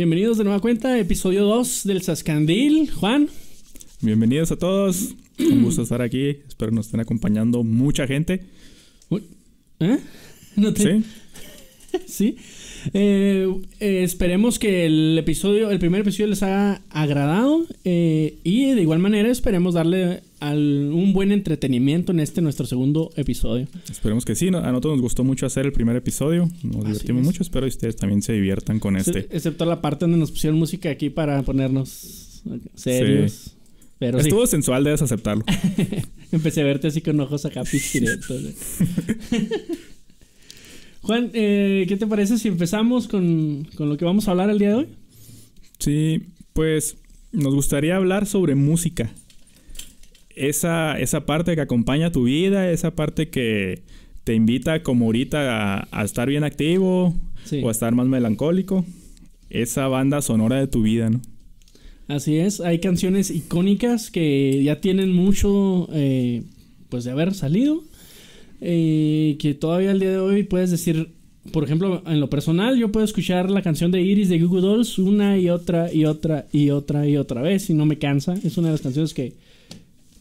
Bienvenidos de nueva cuenta, episodio 2 del Sascandil. Juan. Bienvenidos a todos. Un gusto estar aquí. Espero nos estén acompañando mucha gente. ¿Eh? ¿No te... Sí. sí. Eh, eh, esperemos que el episodio, el primer episodio les haya agradado eh, y de igual manera esperemos darle un buen entretenimiento en este nuestro segundo episodio. Esperemos que sí, a nosotros nos gustó mucho hacer el primer episodio, nos divertimos mucho, espero que ustedes también se diviertan con este. excepto la parte donde nos pusieron música aquí para ponernos serios. Pero Estuvo sensual, debes aceptarlo. Empecé a verte así con ojos acá pispiretos. Juan, eh, ¿qué te parece si empezamos con, lo que vamos a hablar el día de hoy? Sí, pues nos gustaría hablar sobre música. Esa, esa parte que acompaña tu vida, esa parte que te invita como ahorita a, estar bien activo o a estar más melancólico. Esa banda sonora de tu vida, ¿no? Así es, hay canciones icónicas que ya tienen mucho eh, pues de haber salido eh, que todavía al día de hoy puedes decir, por ejemplo, en lo personal, yo puedo escuchar la canción de Iris de Google Dolls una y otra y otra y otra y otra vez y no me cansa. Es una de las canciones que,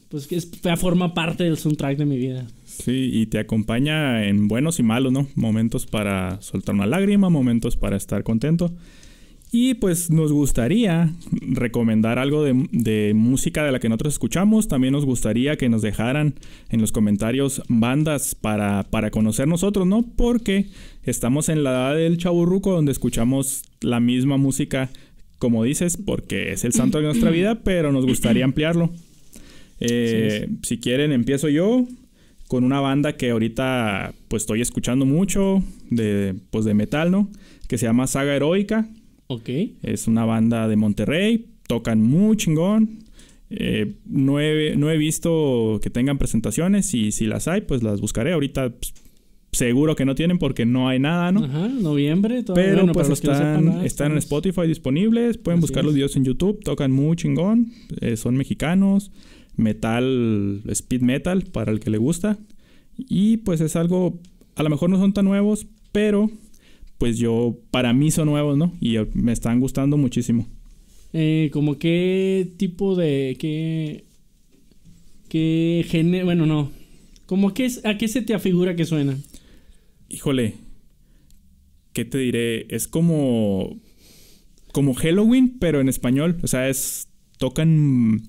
pues, que forma parte del soundtrack de mi vida. Sí, y te acompaña en buenos y malos, ¿no? Momentos para soltar una lágrima, momentos para estar contento. Y pues nos gustaría recomendar algo de, música de la que nosotros escuchamos. También nos gustaría que nos dejaran en los comentarios bandas para, para conocer nosotros, ¿no? Porque estamos en la edad del chaburruco donde escuchamos la misma música, como dices, porque es el santo de nuestra vida, pero nos gustaría ampliarlo. Eh, si quieren, empiezo yo con una banda que ahorita pues estoy escuchando mucho de, pues, de metal, ¿no? Que se llama Saga Heroica Ok. Es una banda de Monterrey, tocan muy chingón. Eh, no, he, visto que tengan presentaciones y si las hay, pues las buscaré. Ahorita pues, seguro que no tienen porque no hay nada, ¿no? Ajá, noviembre. Pero pues están, están en Spotify disponibles. Pueden buscar los videos en YouTube. Tocan muy chingón. Eh, son mexicanos. Metal, speed metal para el que le gusta. Y pues es algo, a lo mejor no son tan nuevos, pero pues yo, para mí son nuevos, ¿no? Y me están gustando muchísimo. Eh, como qué tipo de, qué, qué género, bueno, no. Como qué, a qué se te afigura que suena. Híjole, ¿qué te diré? Es como, como Halloween, pero en español. O sea, es, tocan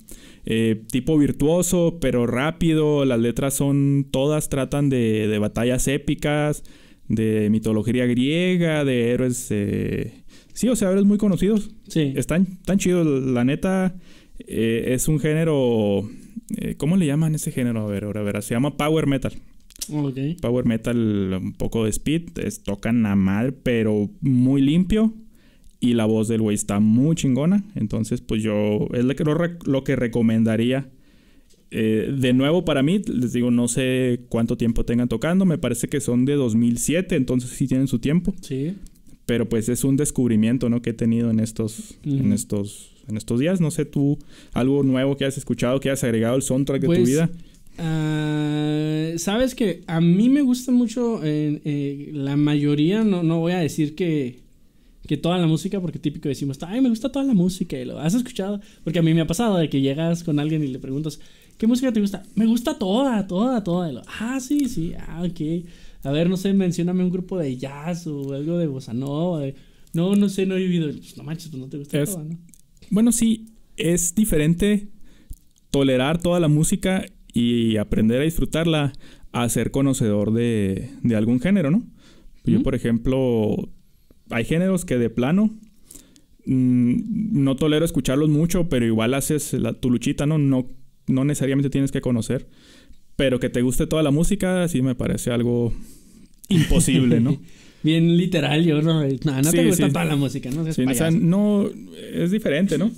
eh, tipo virtuoso, pero rápido. Las letras son, todas tratan de, de batallas épicas de mitología griega, de héroes. Eh, sí, o sea, héroes muy conocidos. Sí. Están tan chidos. La neta, eh, es un género. Eh, ¿Cómo le llaman ese género? A ver, a ver, se llama Power Metal. Okay. Power Metal, un poco de speed. Es, tocan a madre, pero muy limpio. Y la voz del güey está muy chingona. Entonces, pues yo. Es lo que, lo que recomendaría eh, de nuevo, para mí, les digo, no sé cuánto tiempo tengan tocando. Me parece que son de 2007, entonces sí tienen su tiempo. Sí. Pero pues es un descubrimiento, ¿no? Que he tenido en estos, en estos, en estos días. No sé tú, algo nuevo que has escuchado, que has agregado al soundtrack de tu pues, vida. Uh, Sabes que a mí me gusta mucho eh, eh, la mayoría, no, no voy a decir que, que toda la música, porque típico decimos, ay, me gusta toda la música y lo has escuchado, porque a mí me ha pasado de que llegas con alguien y le preguntas, ¿Qué música te gusta? Me gusta toda, toda, toda. ah, sí, sí, ah, ok. A ver, no sé, mencióname un grupo de jazz o algo de bossa nova. No, no sé, no he vivido. Pues, no manches, pues no te gusta toda, ¿no? Bueno, sí, es diferente tolerar toda la música y aprender a disfrutarla a ser conocedor de, de algún género, ¿no? Yo, por ejemplo, hay géneros que de plano mm, no tolero escucharlos mucho, pero igual haces la, tu luchita, ¿no? No no necesariamente tienes que conocer, pero que te guste toda la música, sí me parece algo imposible, ¿no? Bien literal, yo no, no, te gusta toda la música, ¿no? Sí, o sea, no, es diferente, ¿no?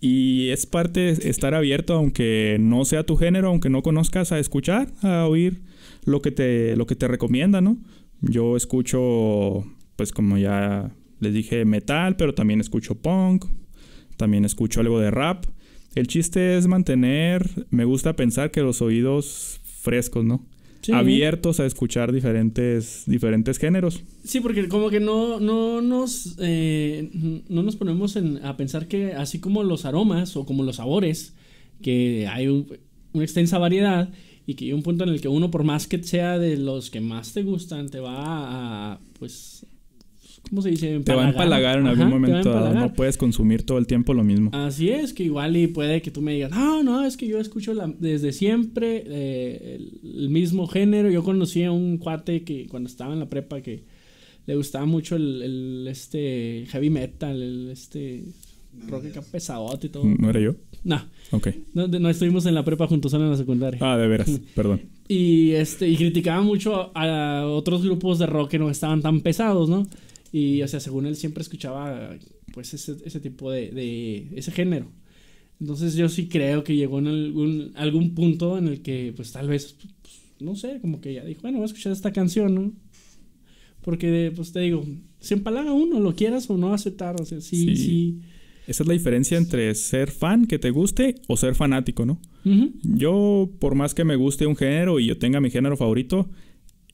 Y es parte de estar abierto, aunque no sea tu género, aunque no conozcas, a escuchar, a oír lo que te, lo que te recomienda, ¿no? Yo escucho, pues como ya les dije, metal, pero también escucho punk, también escucho algo de rap. El chiste es mantener, me gusta pensar que los oídos frescos, ¿no? abiertos a escuchar diferentes, diferentes géneros. Sí, porque como que no, no, nos, eh, no nos ponemos a pensar que así como los aromas o como los sabores, que hay una extensa variedad y que hay un punto en el que uno, por más que sea de los que más te gustan, te va a, pues, ¿cómo se dice? Te va a empalagar en algún momento. No puedes consumir todo el tiempo lo mismo. Así es, que igual y puede que tú me digas, no, no, es que yo escucho desde siempre eh, el, mismo género. Yo conocí a un cuate que cuando estaba en la prepa que le gustaba mucho el, este heavy metal, el este rock que pesadote y todo. ¿No era yo? No. Ok. No, no, estuvimos en la prepa juntos en la secundaria. Ah, de veras, perdón. Y este, y criticaba mucho a otros grupos de rock que no estaban tan pesados, ¿no? Y, o sea, según él siempre escuchaba, pues, ese, ese tipo de, de, ese género. Entonces yo sí creo que llegó en algún, algún punto en el que, pues, tal vez, pues, no sé, como que ya dijo, bueno, voy a escuchar esta canción, ¿no? Porque, pues, te digo, se empalaga uno, lo quieras o no aceptar, o sea, sí, sí. Esa es la diferencia entre ser fan, que te guste, o ser fanático, ¿no? Yo, por más que me guste un género y yo tenga mi género favorito,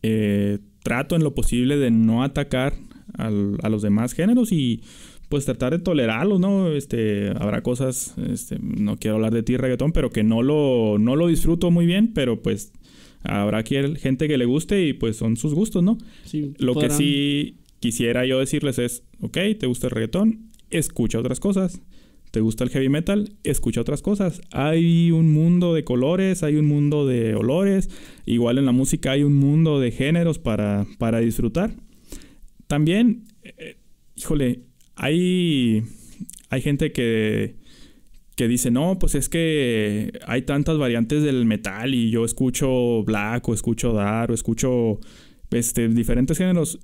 eh, trato en lo posible de no atacar a los demás géneros y pues tratar de tolerarlos, ¿no? Este, habrá cosas, este, no quiero hablar de ti reggaetón, pero que no lo, no lo disfruto muy bien, pero pues habrá gente que le guste y pues son sus gustos, ¿no? lo que sí quisiera yo decirles es, ok, ¿te gusta el reggaetón? Escucha otras cosas. ¿Te gusta el heavy metal? Escucha otras cosas. Hay un mundo de colores, hay un mundo de olores. Igual en la música hay un mundo de géneros para, para disfrutar. También, eh, híjole, hay, hay gente que, que dice, no, pues es que hay tantas variantes del metal y yo escucho black o escucho dark o escucho este, diferentes géneros.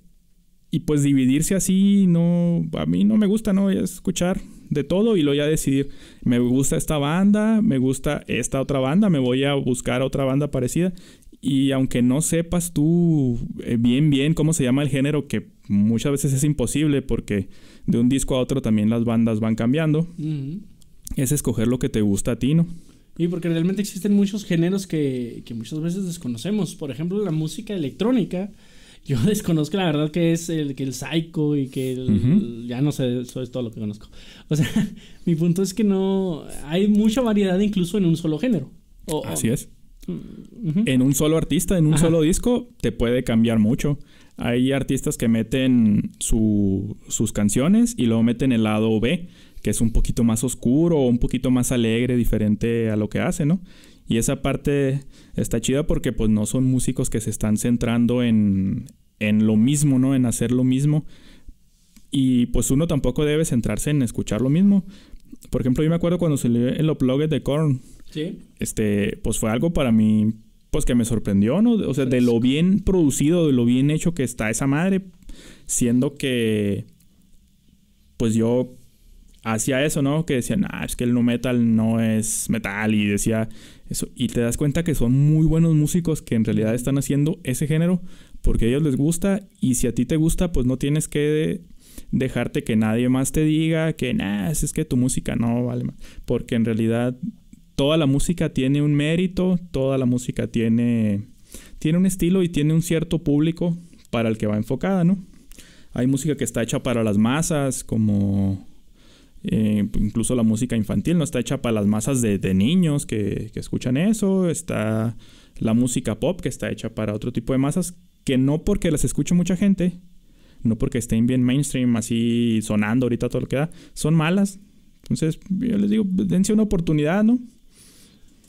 Y pues dividirse así, no, a mí no me gusta, ¿no? Es escuchar de todo y luego ya decidir, me gusta esta banda, me gusta esta otra banda, me voy a buscar otra banda parecida. Y aunque no sepas tú eh, bien, bien cómo se llama el género, que muchas veces es imposible porque de un disco a otro también las bandas van cambiando, es escoger lo que te gusta a ti, ¿no? Y porque realmente existen muchos géneros que, que muchas veces desconocemos. Por ejemplo, la música electrónica. Yo desconozco la verdad que es el que el psycho y que el, ya no sé, eso es todo lo que conozco. O sea, mi punto es que no hay mucha variedad incluso en un solo género. Así es. En un solo artista, en un solo disco, te puede cambiar mucho. Hay artistas que meten sus canciones y luego meten el lado B, que es un poquito más oscuro o un poquito más alegre, diferente a lo que hace, ¿no? Y esa parte está chida porque pues no son músicos que se están centrando en, en lo mismo, ¿no? En hacer lo mismo. Y pues uno tampoco debe centrarse en escuchar lo mismo. Por ejemplo, yo me acuerdo cuando se le el upload de Korn, este, pues fue algo para mí, pues que me sorprendió, ¿no? O sea, de lo bien producido, de lo bien hecho que está esa madre, siendo que, pues yo hacía eso, ¿no? Que decían, ah, es que el no metal no es metal y decía eso. Y te das cuenta que son muy buenos músicos que en realidad están haciendo ese género porque a ellos les gusta y si a ti te gusta, pues no tienes que dejarte que nadie más te diga que, nah, es que tu música no vale más. Porque en realidad toda la música tiene un mérito, toda la música tiene, tiene un estilo y tiene un cierto público para el que va enfocada, ¿no? Hay música que está hecha para las masas, como eh, incluso la música infantil no está hecha para las masas de, niños que, que, escuchan eso. Está la música pop que está hecha para otro tipo de masas que no porque las escuche mucha gente, no porque estén bien mainstream así sonando ahorita todo lo que da, son malas. Entonces yo les digo, dense una oportunidad, ¿no?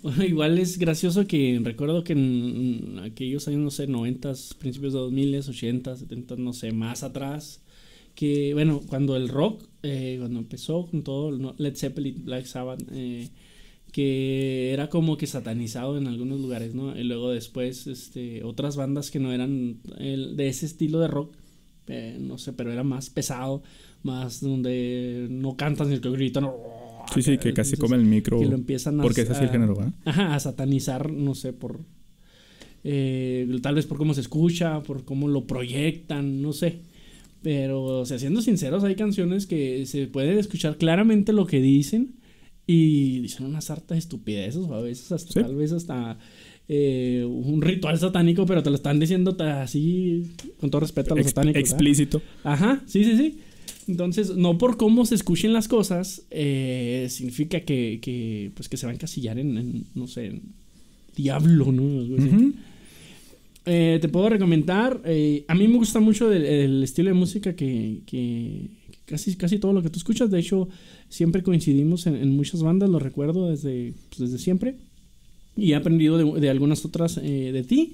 Igual es gracioso que recuerdo que en aquellos años, no sé, 90, principios de 2000, 80, 70, no sé, más atrás, que bueno, cuando el rock, eh, cuando empezó con todo, Led Zeppelin, Black Sabbath, eh, que era como que satanizado en algunos lugares, ¿no? Y luego después, este, otras bandas que no eran de ese estilo de rock, eh, no sé, pero era más pesado, más donde no cantan el que gritan, Sí, sí, que casi come el micro. Que lo empiezan a... Porque es así el género, ¿verdad? Ajá, a satanizar, no sé, por... Eh, tal vez por cómo se escucha, por cómo lo proyectan, no sé. Pero, o sea, siendo sinceros, hay canciones que se puede escuchar claramente lo que dicen y dicen unas hartas estupideces o a veces hasta, tal vez hasta eh, un ritual satánico, pero te lo están diciendo así, con todo respeto a los Ex- satánicos. explícito. Ajá, sí, sí, sí. Entonces, no por cómo se escuchen las cosas, eh, significa que, que, pues, que se va a encasillar en, en, no sé, en diablo, ¿no? Eh, te puedo recomendar, eh, a mí me gusta mucho el, el estilo de música que, que- que casi, casi todo lo que tú escuchas, de hecho, siempre coincidimos en, en muchas bandas, lo recuerdo desde, pues, desde siempre, y he aprendido de, de algunas otras eh, de ti.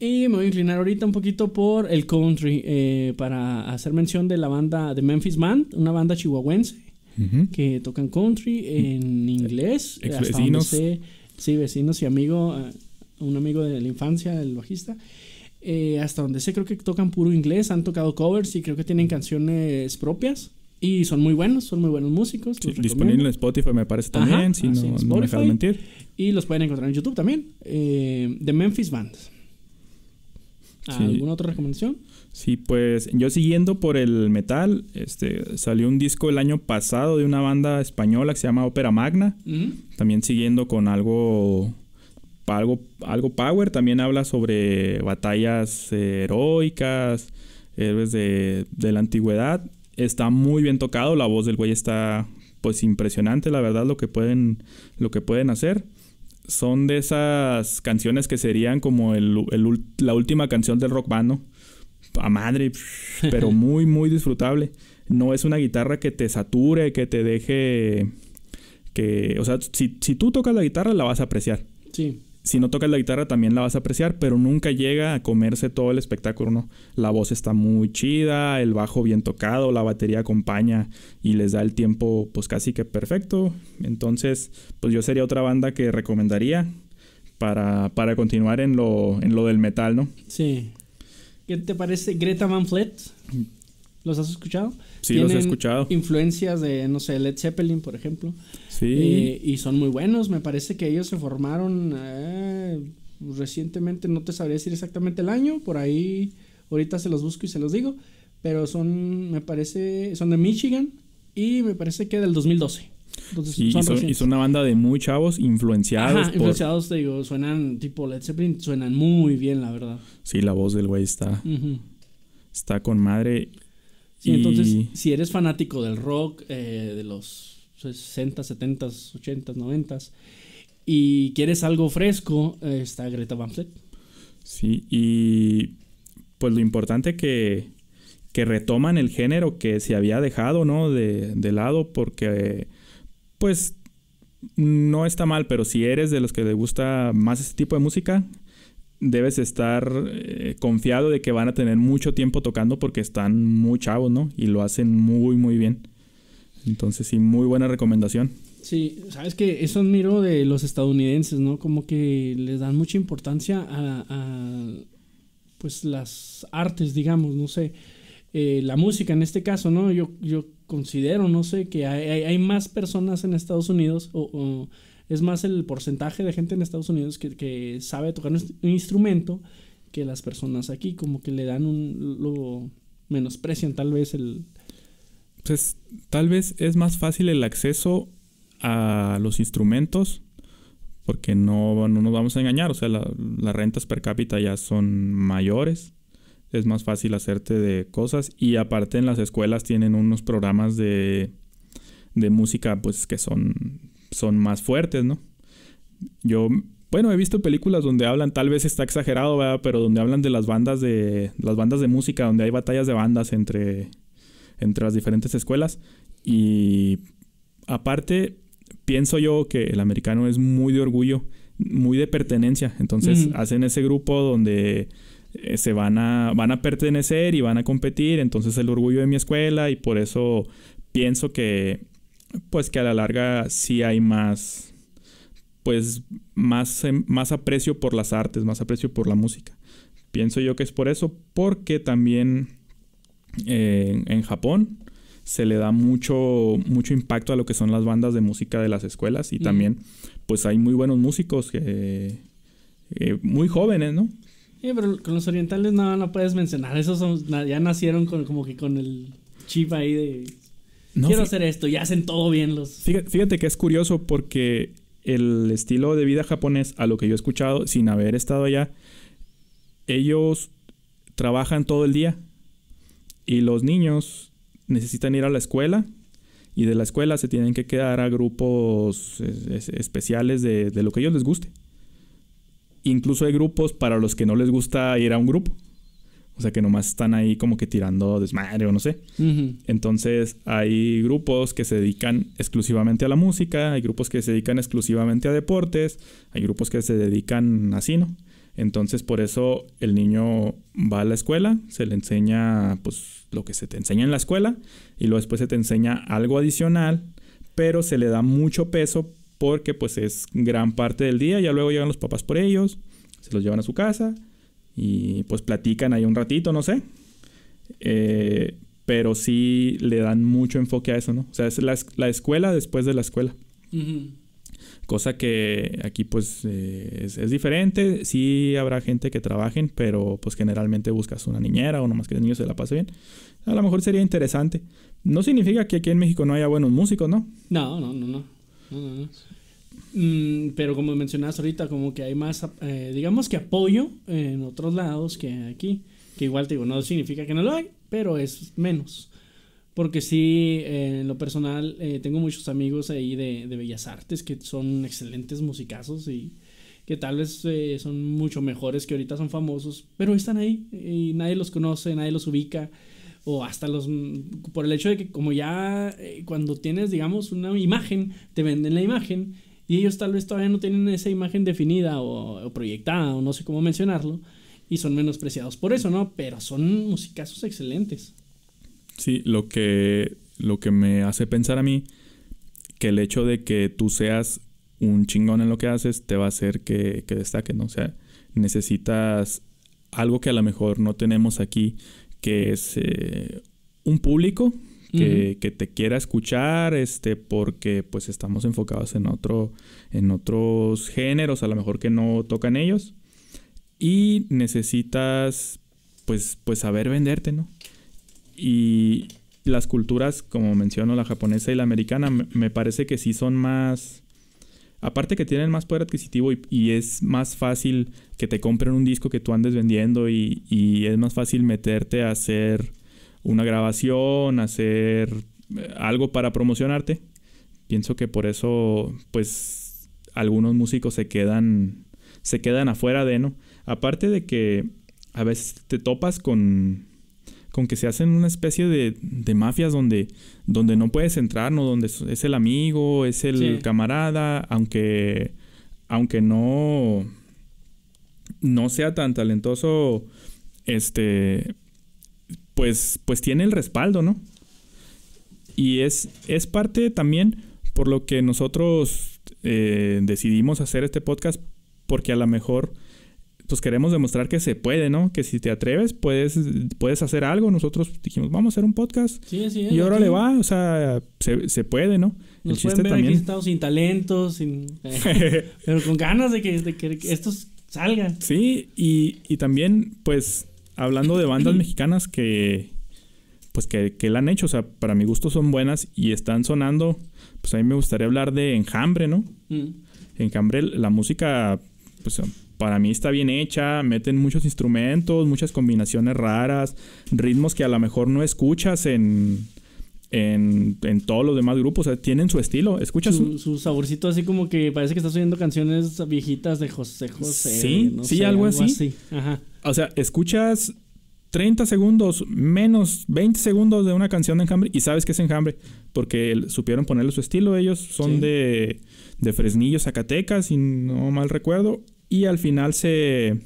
Y me voy a inclinar ahorita un poquito por el country, eh, para hacer mención de la banda de Memphis Band, una banda chihuahuense que tocan country en inglés. Ex hasta vecinos. donde sé. sí, vecinos y amigo, eh, un amigo de la infancia, el bajista. Eh, hasta donde sé, creo que tocan puro inglés, han tocado covers y creo que tienen canciones propias. Y son muy buenos, son muy buenos músicos. Sí, disponible en. Spotify me parece Ajá, también, si así no, no me mentir. Y los pueden encontrar en YouTube también. Eh, The Memphis Band. Sí. ¿Alguna otra recomendación? Sí, pues yo siguiendo por el metal, este salió un disco el año pasado de una banda española que se llama Ópera Magna, también siguiendo con algo algo algo power, también habla sobre batallas eh, heroicas, héroes de, de la antigüedad. Está muy bien tocado, la voz del güey está pues impresionante, la verdad lo que pueden lo que pueden hacer. Son de esas canciones que serían como el, el la última canción del rock band, ¿no? A madre, pero muy, muy disfrutable. No es una guitarra que te sature, que te deje. que. O sea, si, si tú tocas la guitarra, la vas a apreciar. Sí. Si no tocas la guitarra, también la vas a apreciar, pero nunca llega a comerse todo el espectáculo, ¿no? La voz está muy chida, el bajo bien tocado, la batería acompaña y les da el tiempo, pues casi que perfecto. Entonces, pues yo sería otra banda que recomendaría para, para continuar en lo, en lo del metal, ¿no? Sí. ¿Qué te parece Greta Van Fleet? ¿Los has escuchado? Sí, los he Tienen escuchado. Influencias de, no sé, Led Zeppelin, por ejemplo. Sí. Eh, y son muy buenos. Me parece que ellos se formaron eh, recientemente, no te sabría decir exactamente el año. Por ahí, ahorita se los busco y se los digo. Pero son, me parece, son de Michigan y me parece que del 2012. Entonces, Sí, y, son son, y son una banda de muy chavos influenciados Ajá, por... influenciados, te digo, suenan tipo Led Zeppelin, suenan muy bien, la verdad. Sí, la voz del güey está, está con madre. Sí, Y- entonces, si eres fanático del rock eh, de los 60, 70, 80, 90 y quieres algo fresco, eh, está Greta Van Fleet. Sí, y pues lo importante que, que retoman el género que se había dejado, ¿no? De, de lado, porque pues no está mal, pero si eres de los que le gusta más este tipo de música, debes estar eh, confiado de que van a tener mucho tiempo tocando porque están muy chavos, ¿no? Y lo hacen muy, muy bien. Entonces, sí, muy buena recomendación. Sí, sabes que eso admiro de los estadounidenses, ¿no? Como que les dan mucha importancia a, pues las artes, digamos, no sé, eh, la música en este caso, ¿no? Yo, yo considero, no sé, que hay, más personas en Estados Unidos o es más el porcentaje de gente en Estados Unidos que, que sabe tocar un, instrumento que las personas aquí, como que le dan un, lo menosprecian tal vez el... Pues tal vez es más fácil el acceso a los instrumentos porque no, no nos vamos a engañar, o sea, la- las rentas per cápita ya son mayores, es más fácil hacerte de cosas y aparte en las escuelas tienen unos programas de, de música pues que son, son más fuertes, ¿no? Yo, bueno, he visto películas donde hablan, tal vez está exagerado, ¿verdad? Pero donde hablan de las bandas de, las bandas de música, donde hay batallas de bandas entre, entre las diferentes escuelas y aparte pienso yo que el americano es muy de orgullo, muy de pertenencia. Entonces hacen ese grupo donde eh, se van a, van a pertenecer y van a competir. Entonces el orgullo de mi escuela y por eso pienso que pues que a la larga sí hay más pues más, em, más aprecio por las artes, más aprecio por la música. Pienso yo que es por eso, porque también eh, en Japón se le da mucho, mucho impacto a lo que son las bandas de música de las escuelas y Ujú. también pues hay muy buenos músicos que eh, muy jóvenes, ¿no? Eh, pero con los orientales no, no puedes mencionar, esos son, ya nacieron con, como que con el chip ahí de... No, quiero hacer esto y hacen todo bien los... fíjate, fíjate que es curioso porque el estilo de vida japonés, a lo que yo he escuchado sin haber estado allá, ellos trabajan todo el día y los niños necesitan ir a la escuela y de la escuela se tienen que quedar a grupos especiales de, de lo que a ellos les guste. Incluso hay grupos para los que no les gusta ir a un grupo. O sea, que nomás están ahí como que tirando desmadre o no sé. Entonces, hay grupos que se dedican exclusivamente a la música, hay grupos que se dedican exclusivamente a deportes, hay grupos que se dedican así, ¿no? Entonces, por eso el niño va a la escuela, se le enseña pues lo que se te enseña en la escuela y luego después se te enseña algo adicional, pero se le da mucho peso porque pues es gran parte del día, ya luego llegan los papás por ellos, se los llevan a su casa y pues platican ahí un ratito, no sé. Eh, pero sí le dan mucho enfoque a eso, ¿no? O sea, es la, escuela después de la escuela. Cosa que aquí pues eh, es, diferente. Sí habrá gente que trabajen, pero pues generalmente buscas una niñera o nomás que el niño se la pase bien. A lo mejor sería interesante. No significa que aquí en México no haya buenos músicos, ¿no? No, no, no, no. no, no. Mm, pero como mencionabas ahorita, como que hay más, eh, digamos que apoyo en otros lados que aquí. Que igual te digo, no significa que no lo hay, pero es menos. Porque sí, en lo personal, eh, tengo muchos amigos ahí de, de, Bellas Artes que son excelentes musicazos y que tal vez eh, son mucho mejores que ahorita son famosos, pero están ahí y nadie los conoce, nadie los ubica o hasta los por el hecho de que como ya cuando tienes digamos una imagen te venden la imagen y ellos tal vez todavía no tienen esa imagen definida o, proyectada o no sé cómo mencionarlo y son menospreciados por eso, ¿no? Pero son musicazos excelentes. Sí, lo que, lo que me hace pensar a mí que el hecho de que tú seas un chingón en lo que haces te va a hacer que, que destaque, ¿no? O sea, necesitas algo que a lo mejor no tenemos aquí, que es eh, un público que, te quiera escuchar, este, porque pues estamos enfocados en otro, en otros géneros, a lo mejor que no tocan ellos. Y necesitas, pues, pues saber venderte, ¿no? Y las culturas, como menciono, la japonesa y la americana, me parece que sí son más... Aparte que tienen más poder adquisitivo y, es más fácil que te compren un disco que tú andes vendiendo y, y es más fácil meterte a hacer una grabación, hacer eh, algo para promocionarte. Pienso que por eso, pues, algunos músicos se quedan, se quedan afuera de, ¿no? Aparte de que a veces te topas con, con que se hacen una especie de, de mafias donde, donde no puedes entrar, ¿no? Donde es el amigo, es el camarada, aunque, aunque no, no sea tan talentoso, este, pues, pues tiene el respaldo, ¿no? Y es, es parte también por lo que nosotros eh, decidimos hacer este podcast, porque a lo mejor pues queremos demostrar que se puede, ¿no? Que si te atreves, puedes, puedes hacer algo. Nosotros dijimos, vamos a hacer un podcast. Sí, sí. Y ahora le va, o sea, se, puede, ¿no? Nos el chiste también. Aquí estamos sin talento, sin, pero con ganas de que, de que estos salgan. Sí, y, y también, pues, hablando de bandas mexicanas que pues que, que la han hecho, o sea, para mi gusto son buenas y están sonando, pues a mí me gustaría hablar de Enjambre, ¿no? Mm. Enjambre, la música, pues para mí está bien hecha, meten muchos instrumentos, muchas combinaciones raras, ritmos que a lo mejor no escuchas en, en, en todos los demás grupos, o sea, tienen su estilo, escuchas su, su, saborcito así como que parece que estás oyendo canciones viejitas de José José. Sí, sí, algo, así. Ajá. O sea, escuchas 30 segundos, menos 20 segundos de una canción de Enjambre y sabes que es Enjambre, porque supieron ponerle su estilo. Ellos son de, de Fresnillo, Zacatecas, si no mal recuerdo, y al final se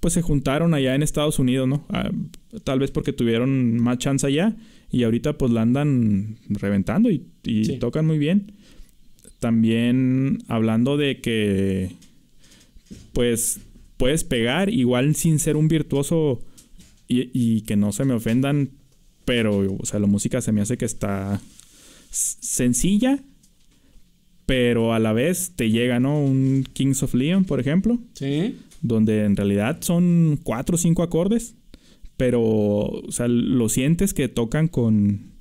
pues se juntaron allá en Estados Unidos, ¿no? Ah, tal vez porque tuvieron más chance allá y ahorita pues la andan reventando y, tocan muy bien. También hablando de que pues puedes pegar igual sin ser un virtuoso y, que no se me ofendan, pero, o sea, la música se me hace que está sencilla, pero a la vez te llega, ¿no? Un Kings of Leon, por ejemplo. Sí. Donde en realidad son cuatro o cinco acordes, pero, o sea, lo sientes que tocan con,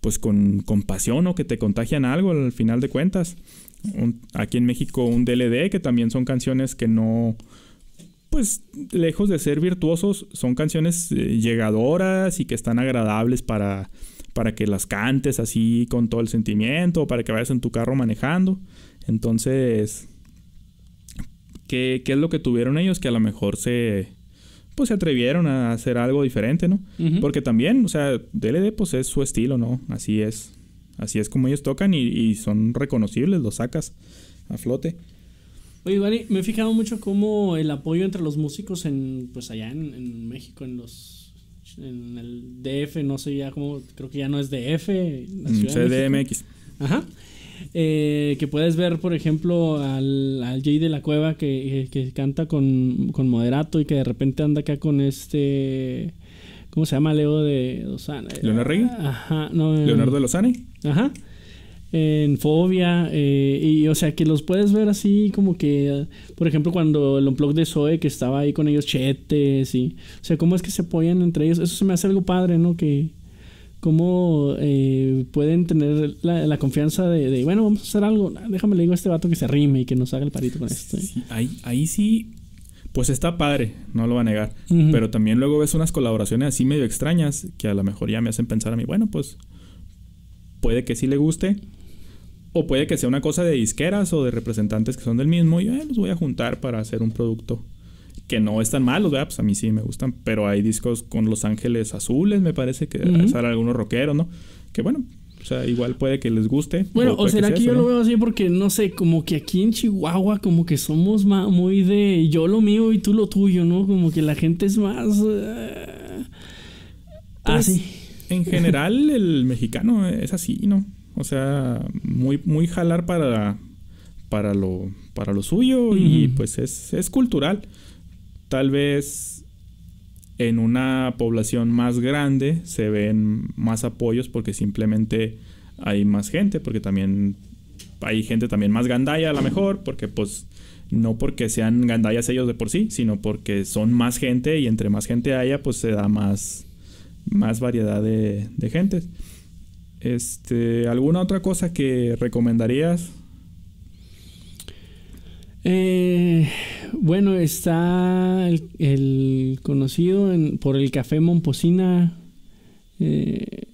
pues con, con pasión o que te contagian algo al final de cuentas. aquí en México un DLD, que también son canciones que no, pues lejos de ser virtuosos, son canciones eh, llegadoras y que están agradables para, para que las cantes así con todo el sentimiento, para que vayas en tu carro manejando. Entonces, ¿qué, qué es lo que tuvieron ellos? Que a lo mejor se, pues se atrevieron a hacer algo diferente, ¿no? Porque también, o sea, DLD pues es su estilo, ¿no? Así es. Así es como ellos tocan y, son reconocibles, los sacas a flote. Oye, Dani, me he fijado mucho cómo el apoyo entre los músicos en, pues allá en, México, en los, en el DF, no sé ya cómo, creo que ya no es DF. Mm, CDMX. Ajá. Eh, que puedes ver, por ejemplo, al, al Jay de la Cueva que, que canta con, con, Moderato y que de repente anda acá con este. ¿Cómo se llama? Leo de Lozana. ¿Leonardo Regui? Ajá, no. ¿Leonardo de Lozane? Ajá. En Fobia. Eh, y, o sea, que los puedes ver así como que. Por ejemplo, cuando el Unplug de Zoe, que estaba ahí con ellos chetes y. O sea, cómo es que se apoyan entre ellos. Eso se me hace algo padre, ¿no? Que cómo eh, pueden tener la, confianza de, bueno, vamos a hacer algo, déjame le digo a este vato que se rime y que nos haga el parito con esto. Sí, ahí, ahí sí, pues está padre, no lo va a negar, pero también luego ves unas colaboraciones así medio extrañas que a lo mejor ya me hacen pensar a mí, bueno, pues puede que sí le guste. O puede que sea una cosa de disqueras o de representantes que son del mismo y los voy a juntar para hacer un producto que no están malos, ¿verdad? Pues a mí sí me gustan, pero hay discos con Los Ángeles Azules, me parece que uh algunos rockeros, ¿no? Que bueno, o sea, igual puede que les guste. Bueno, o, será que, yo lo veo así porque, no sé, como que aquí en Chihuahua como que somos muy de yo lo mío y tú lo tuyo, ¿no? Como que la gente es más... Uh, así. En general el mexicano es así, ¿no? O sea, muy, muy jalar para, para, lo, para lo suyo y pues es, es cultural. Tal vez en una población más grande se ven más apoyos porque simplemente hay más gente, porque también hay gente también más gandaya a lo mejor, porque pues no porque sean gandayas ellos de por sí, sino porque son más gente y entre más gente haya pues se da más, más variedad de, de gente. Este, ¿Alguna otra cosa que recomendarías eh, bueno, está el, conocido por el café Momposina. Eh,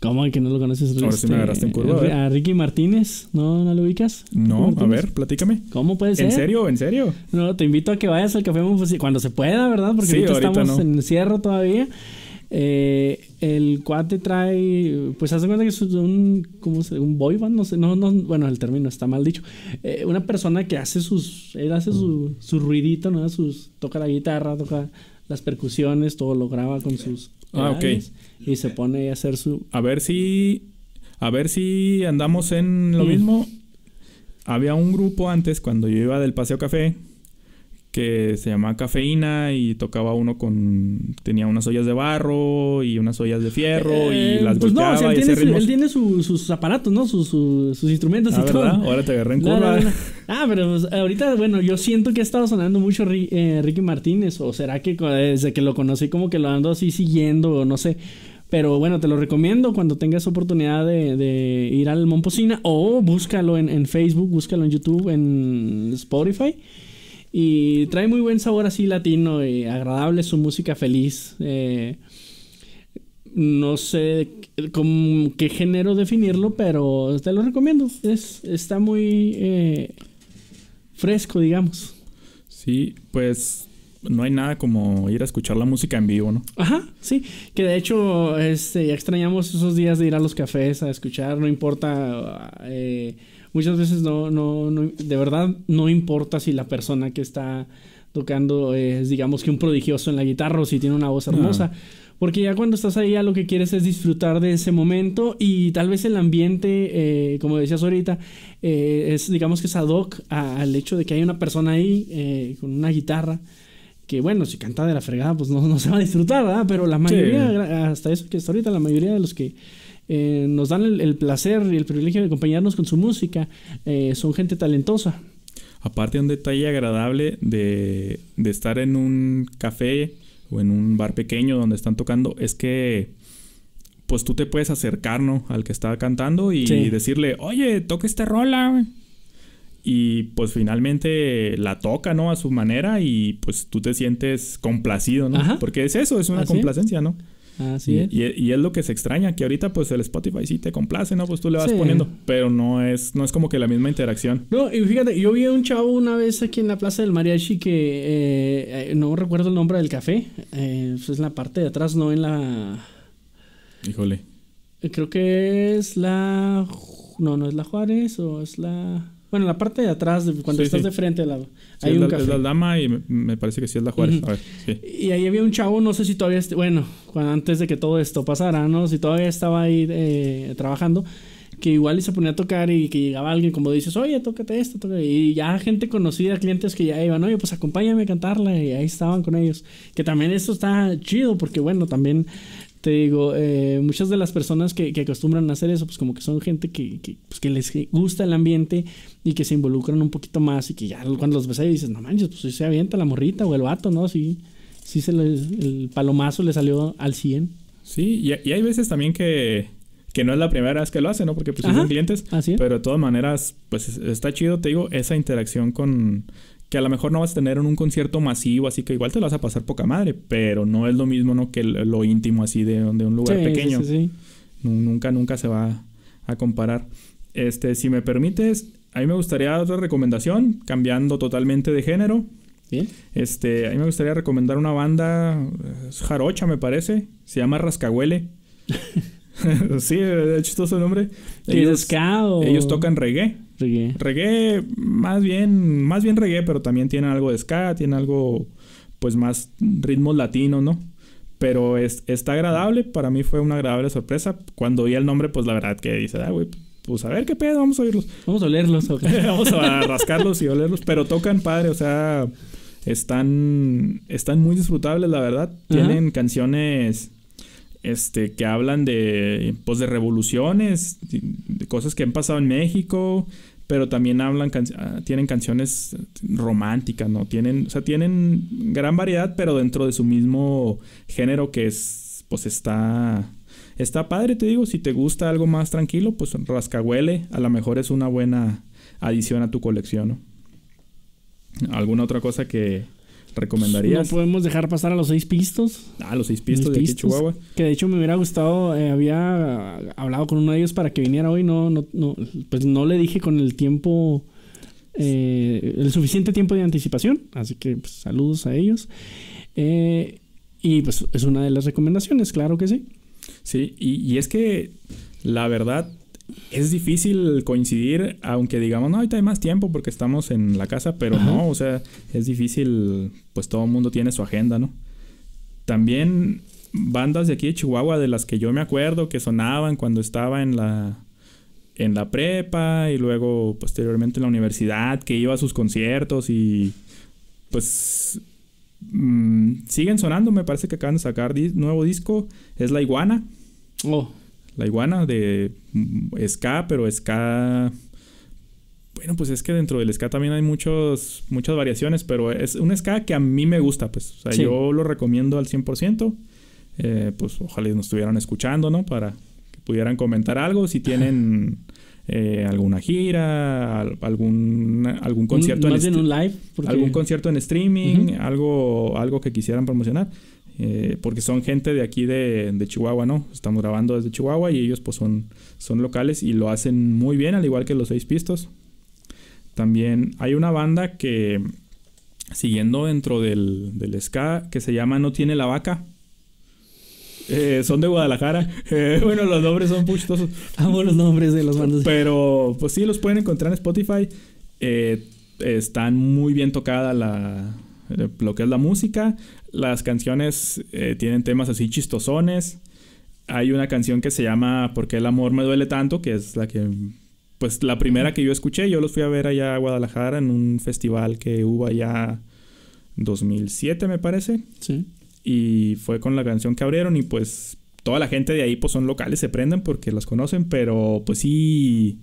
¿Cómo que no lo conoces? Ahora sí me agarraste en curva. Eh, a, Ricky Martínez, ¿no, ¿no lo ubicas? No, a ver, platícame. ¿Cómo puede ser? ¿En serio? ¿En serio? No, te invito a que vayas al café Momposina cuando se pueda, ¿verdad? Porque ahorita, estamos en encierro todavía. Eh, el cuate trae, pues hace cuenta que es un, ¿cómo se, un boy band, no sé, no, no, bueno, el término está mal dicho. Eh, una persona que hace sus, él hace su, su ruidito, ¿no? Sus, toca la guitarra, toca las percusiones, todo lo graba con sus... Ah, ok. Y se pone a hacer su... A ver si, a ver si andamos en lo mm. mismo. Había un grupo antes, cuando yo iba del Paseo Café, que se llamaba Cafeína y tocaba uno con... Tenía unas ollas de barro y unas ollas de fierro y eh, las pues no, él, tiene sus aparatos, ¿no? Sus, sus, instrumentos y ah, todo. Ahora te agarré en curva. ah, pero pues, ahorita, bueno, yo siento que ha estado sonando mucho eh, Ricky Martínez o será que desde que lo conocí como que lo ando así siguiendo o no sé. Pero bueno, te lo recomiendo cuando tengas oportunidad de, ir al Momposina o búscalo en, en Facebook, búscalo en YouTube, en Spotify. Y trae muy buen sabor así latino y agradable su música feliz. Eh, no sé con qué género definirlo, pero te lo recomiendo. Es, está muy eh, fresco, digamos. Sí, pues no hay nada como ir a escuchar la música en vivo, ¿no? Ajá, sí. Que de hecho, este, ya extrañamos esos días de ir a los cafés a escuchar, no importa. Eh, muchas veces no, no, no, de verdad no importa si la persona que está tocando es, digamos que un prodigioso en la guitarra o si tiene una voz hermosa. Porque ya cuando estás ahí, ya lo que quieres es disfrutar de ese momento y tal vez el ambiente, eh, como decías ahorita, eh, es, digamos que es ad hoc al hecho de que hay una persona ahí eh, con una guitarra que bueno, si canta de la fregada, pues no, no se va a disfrutar, ¿verdad? Pero la mayoría, hasta eso que hasta ahorita, la mayoría de los que eh, nos dan el, placer y el privilegio de acompañarnos con su música, eh, son gente talentosa. Aparte, un detalle agradable de, de, estar en un café o en un bar pequeño donde están tocando es que, pues tú te puedes acercar, ¿no? Al que está cantando y decirle, oye, toca esta rola, y pues finalmente la toca, ¿no? A su manera y pues tú te sientes complacido, ¿no? Ajá. Porque es eso, es una Así complacencia, ¿no? Así y, es. y- y es lo que se extraña, que ahorita pues el Spotify sí te complace, ¿no? Pues tú le vas Sí. poniendo, pero no es, no es como que la misma interacción. No, y fíjate, yo vi a un chavo una vez aquí en la Plaza del Mariachi que eh, eh, no recuerdo el nombre del café. Eh, pues es en la parte de atrás, no en la. Híjole. Creo que es la. No, no es la Juárez o es la. Bueno, en la parte de atrás, cuando Sí, estás sí. de frente a la. Sí, hay es, un la, café. es la Dama y me, me parece que sí es la Juárez. Ujú. A ver, sí. Y ahí había un chavo, no sé si todavía, bueno, cuando, antes de que todo esto pasara, ¿no? Si todavía estaba ahí eh, trabajando, que igual y se ponía a tocar y que llegaba alguien como dices, oye, tócate esto, tócate. Y ya gente conocida, clientes que ya iban, oye, pues acompáñame a cantarla y ahí estaban con ellos. Que también esto está chido porque, bueno, también te digo, eh, muchas de las personas que, que acostumbran a hacer eso, pues como que son gente que, que, pues, que les gusta el ambiente y que se involucran un poquito más y que ya cuando los ves ahí dices, no manches, pues se avienta la morrita o el vato, ¿no? Sí, sí se le- el palomazo le salió al 100. Sí, y, y hay veces también que, que no es la primera vez que lo hace, ¿no? Porque pues Ajá. son clientes. Así es. Pero de todas maneras, pues es- está chido, te digo, esa interacción con... Que a lo mejor no vas a tener en un concierto masivo, así que igual te lo vas a pasar poca madre, pero no es lo mismo, ¿no? Que lo íntimo así de, de un lugar Sí, pequeño. sí, sí, Nunca, nunca se va a comparar. Este, si me permites, a mí me gustaría dar otra recomendación, cambiando totalmente de género. Bien. Este, a mí me gustaría recomendar una banda, eh, es jarocha me parece, se llama Rascahuele. sí, es chistoso el nombre. ¿Qué es ska o...? ellos tocan reggae. Reggae. Reggae, más bien, más bien reggae, pero también tienen algo de ska, tienen algo, pues más ritmos latinos, ¿no? Pero es, está agradable, para mí fue una agradable sorpresa. Cuando oí el nombre, pues la verdad que dice, ah, güey, pues a ver qué pedo, vamos a oírlos. Vamos a olerlos. ok. vamos a rascarlos y olerlos, pero tocan padre, o sea, están, están muy disfrutables, la verdad. Tienen canciones este, que hablan de, pues, de revoluciones, de cosas que han pasado en México, pero también hablan, ah, tienen canciones románticas, ¿no? Tienen, o sea, tienen gran variedad, pero dentro de su mismo género que es, pues, está... Está padre, te digo, si te gusta algo más tranquilo, pues Rascahuele a lo mejor es una buena adición a tu colección, ¿no? ¿Alguna otra cosa que No recomendarías? podemos dejar pasar a los seis pistos. Ah, los seis pistos Los de aquí pistos. Chihuahua. Que de hecho me hubiera gustado, eh, había hablado con uno de ellos para que viniera hoy, no, no, no, pues no le dije con el tiempo, eh, el suficiente tiempo de anticipación, así que pues, saludos a ellos. Eh, y pues es una de las recomendaciones, claro que sí. Sí, y, y es que la verdad es difícil coincidir, aunque digamos, no, ahorita hay más tiempo porque estamos en la casa, pero Ajá. no, o sea, es difícil, pues todo el mundo tiene su agenda, ¿no? También bandas de aquí de Chihuahua, de las que yo me acuerdo que sonaban cuando estaba en la en la prepa y luego posteriormente en la universidad, que iba a sus conciertos y pues mm, siguen sonando, me parece que acaban de sacar dis- nuevo disco, es La Iguana, Oh, La Iguana de mm, ska, pero ska bueno, pues es que dentro del ska también hay muchos muchas variaciones, pero es un ska que a mí me gusta, pues, o sea, Sí. yo lo recomiendo al 100%. Eh, pues ojalá nos estuvieran escuchando, ¿no? Para que pudieran comentar algo, si tienen eh, alguna gira, al- algún, algún concierto un, en más bien un live. porque- algún concierto en streaming, algo, algo que quisieran promocionar. Eh, porque son gente de aquí de, de Chihuahua, ¿no? Estamos grabando desde Chihuahua y ellos pues son, son locales y lo hacen muy bien, al igual que los seis pistos. También hay una banda que, siguiendo dentro del, del ska, que se llama No Tiene la Vaca. Eh, son de Guadalajara. Eh, bueno, los nombres son muy chistosos. Amo los nombres de los bandos. Pero pues sí, los pueden encontrar en Spotify. Eh, están muy bien tocada la, eh, lo que es la música. Las canciones eh, tienen temas así chistosones. Hay una canción que se llama ¿Por qué el amor me duele tanto? Que es la que, pues la primera que yo escuché. Yo los fui a ver allá a Guadalajara en un festival que hubo allá 2007 me parece. Sí. Y fue con la canción que abrieron y pues toda la gente de ahí pues son locales, se prenden porque las conocen, pero pues sí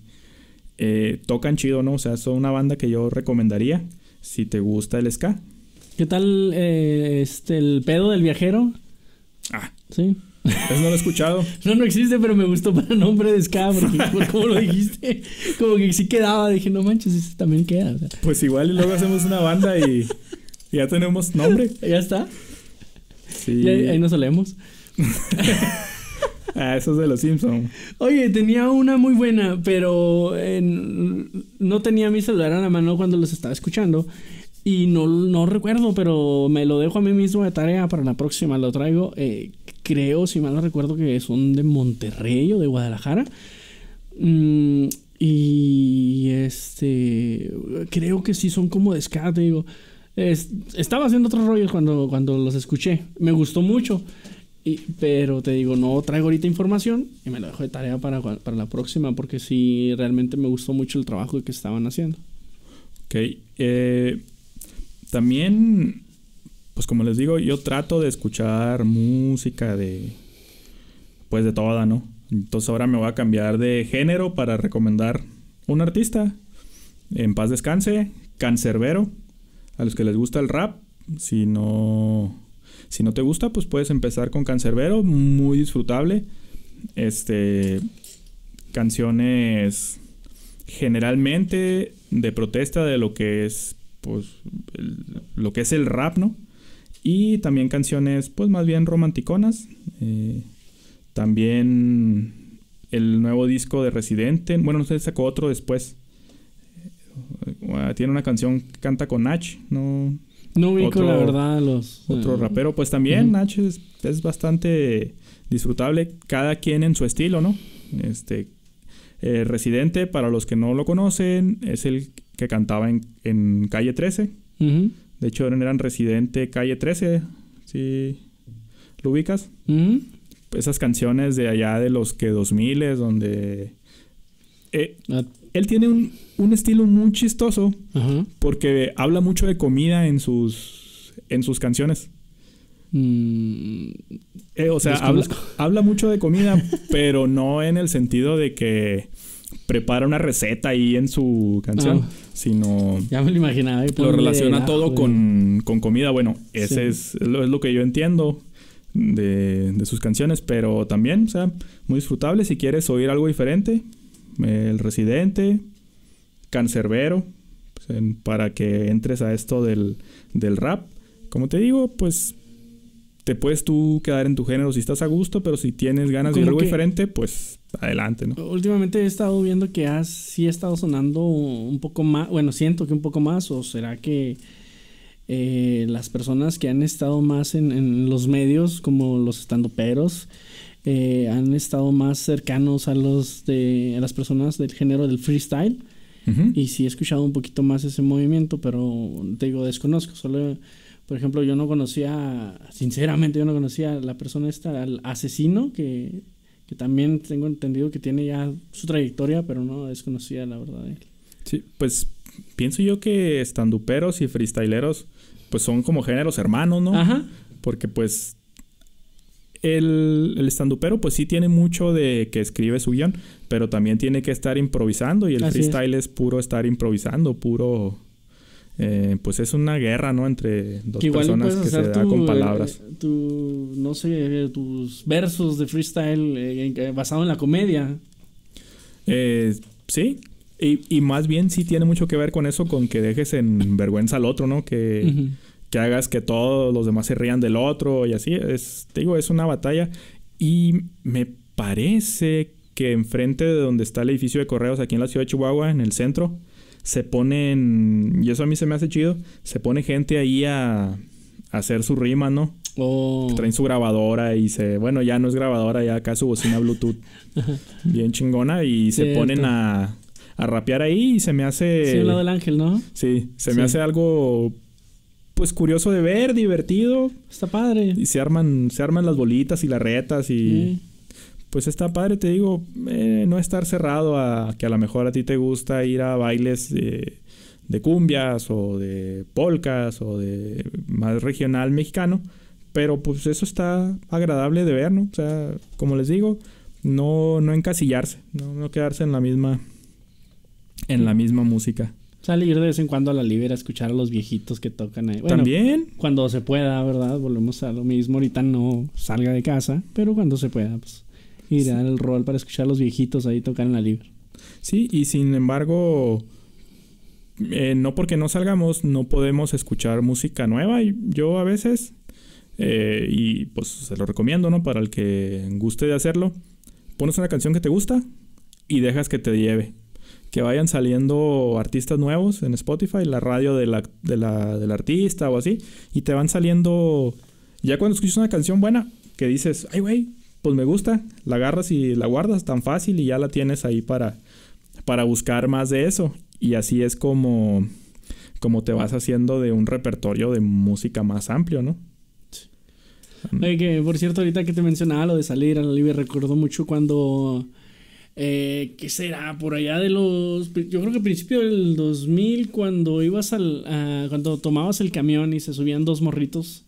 eh, tocan chido, ¿no? O sea, son una banda que yo recomendaría si te gusta el ska. ¿Qué tal eh, este, el pedo del viajero? Ah, Sí. Eso no lo he escuchado. no, no existe, pero me gustó para nombre de ska, porque por cómo lo dijiste, como que sí quedaba. Dije, no manches, ese también queda. o sea, Pues igual y luego hacemos una banda y y ya tenemos nombre. ya está. Sí. Y ahí, ahí nos solemos. Ah, eso es de los Simpsons. Oye, tenía una muy buena, pero eh, no tenía mi celular a la mano cuando los estaba escuchando. Y no, no recuerdo, pero me lo dejo a mí mismo de tarea para la próxima. Lo traigo, eh, creo, si mal no recuerdo, que son de Monterrey o de Guadalajara. Mm, y este, creo que sí son como de ska, estaba haciendo otros rollos cuando, cuando los escuché. Me gustó mucho. Y- pero te digo, no traigo ahorita información y me lo dejo de tarea para, para la próxima porque sí, realmente me gustó mucho el trabajo que estaban haciendo. Ok. eh, también, pues como les digo, yo trato de escuchar música de, pues de toda, ¿no? Entonces ahora me voy a cambiar de género para recomendar un artista. En paz descanse, Cancerbero. A los que les gusta el rap, si no, si no te gusta, pues puedes empezar con Cancerbero, muy disfrutable. Este, canciones generalmente de protesta de lo que es pues el- lo que es el rap, ¿no? Y también canciones pues más bien romanticonas. Eh, también el nuevo disco de Residente, bueno, no sé, sacó otro después. Eh, tiene una canción que canta con Nach, ¿no? No ubico Otro- la verdad los... Otro eh, rapero, pues también Ujú. Nach es, es bastante disfrutable, cada quien en su estilo, ¿no? Este eh, Residente, para los que no lo conocen, es el que cantaba en, en Calle 13. ujú, De hecho, eran Residente Calle 13, ¿sí lo ubicas? Esas canciones de allá de los que 2000 donde... eh, Ah, él tiene un, un estilo muy chistoso Ajá. porque habla mucho de comida en sus, en sus canciones. Mm, Eh, o sea, habla, habla mucho de comida, pero no en el sentido de que prepara una receta ahí en su canción, Ah. sino ya me lo imaginaba. y lo relaciona ajo, todo con, con comida. Bueno, ese Sí. es, lo, es lo que yo entiendo de, de sus canciones, pero también, o sea, muy disfrutable si quieres oír algo diferente. El Residente, Cancerbero, pues, en- para que entres a esto del, del rap. Como te digo, pues te puedes tú quedar en tu género si estás a gusto, pero si tienes ganas de algo diferente, pues adelante, ¿no? Últimamente he estado viendo que has, sí ha estado sonando un poco más, bueno, siento que un poco más, o será que eh, las personas que han estado más en, en los medios, como los estandoperos, eh, han estado más cercanos a los de a las personas del género del freestyle. Y sí he escuchado un poquito más ese movimiento, pero te digo, desconozco. Solo, por ejemplo, yo no conocía, sinceramente, yo no conocía a la persona esta, al asesino, que, que también tengo entendido que tiene ya su trayectoria, pero no desconocía la verdad de él. Sí, pues pienso yo que estanduperos y freestyleros pues son como géneros hermanos, ¿no? Ajá. Porque pues el, el estandupero pues sí tiene mucho de que escribe su guion, pero también tiene que estar improvisando y el Así es. freestyle es. puro estar improvisando, puro... eh, pues es una guerra, ¿no? Entre dos Que personas que se da con palabras. eh, tu, no sé, tus versos de freestyle eh, en- eh, basado en la comedia. Eh, sí, y, y más bien sí tiene mucho que ver con eso, con que dejes en vergüenza al otro, ¿no? Que, que hagas que todos los demás se rían del otro y así. Es, te digo, es una batalla. Y me parece que enfrente de donde está el edificio de correos aquí en la ciudad de Chihuahua, en el centro, se ponen, y eso a mí se me hace chido, se pone gente ahí a, a hacer su rima, ¿no? O- Traen su grabadora y se, bueno, ya no es grabadora, ya acá su bocina Bluetooth bien chingona y se ponen a, a rapear ahí y se me hace... Sí, al lado del ángel, ¿no? Sí, se Sí. me hace algo pues curioso de ver, divertido. Está padre. Y se arman, se arman las bolitas y las retas y Sí. Pues está padre, te digo, eh, no estar cerrado a que a lo mejor a ti te gusta ir a bailes de, de cumbias o de polcas o de más regional mexicano, pero pues eso está agradable de ver, ¿no? O sea, como les digo, no, no encasillarse, no, no quedarse en la misma en la misma música. Salir de vez en cuando a la libera a escuchar a los viejitos que tocan ahí. Bueno, También. Cuando se pueda, ¿verdad? Volvemos a lo mismo. Ahorita no salga de casa, pero cuando se pueda, pues dar el rol para escuchar a los viejitos ahí tocar en la libre. Sí, y sin embargo, eh, no porque no salgamos, no podemos escuchar música nueva. Y yo a veces, eh, y pues se lo recomiendo, ¿no? Para el que guste de hacerlo, pones una canción que te gusta y dejas que te lleve. Que vayan saliendo artistas nuevos en Spotify, la radio de la, de la, del artista o así, y te van saliendo. Ya cuando escuchas una canción buena, que dices, ay, güey, pues me gusta, la agarras y la guardas tan fácil y ya la tienes ahí para, para buscar más de eso. Y así es como, como te vas haciendo de un repertorio de música más amplio, ¿no? Oye, que por cierto, ahorita que te mencionaba lo de salir a la libre, recuerdo mucho cuando. Eh, ¿Qué será? Por allá de los. Yo creo que a principio del 2000, cuando ibas al. cuando tomabas el camión y se subían dos morritos,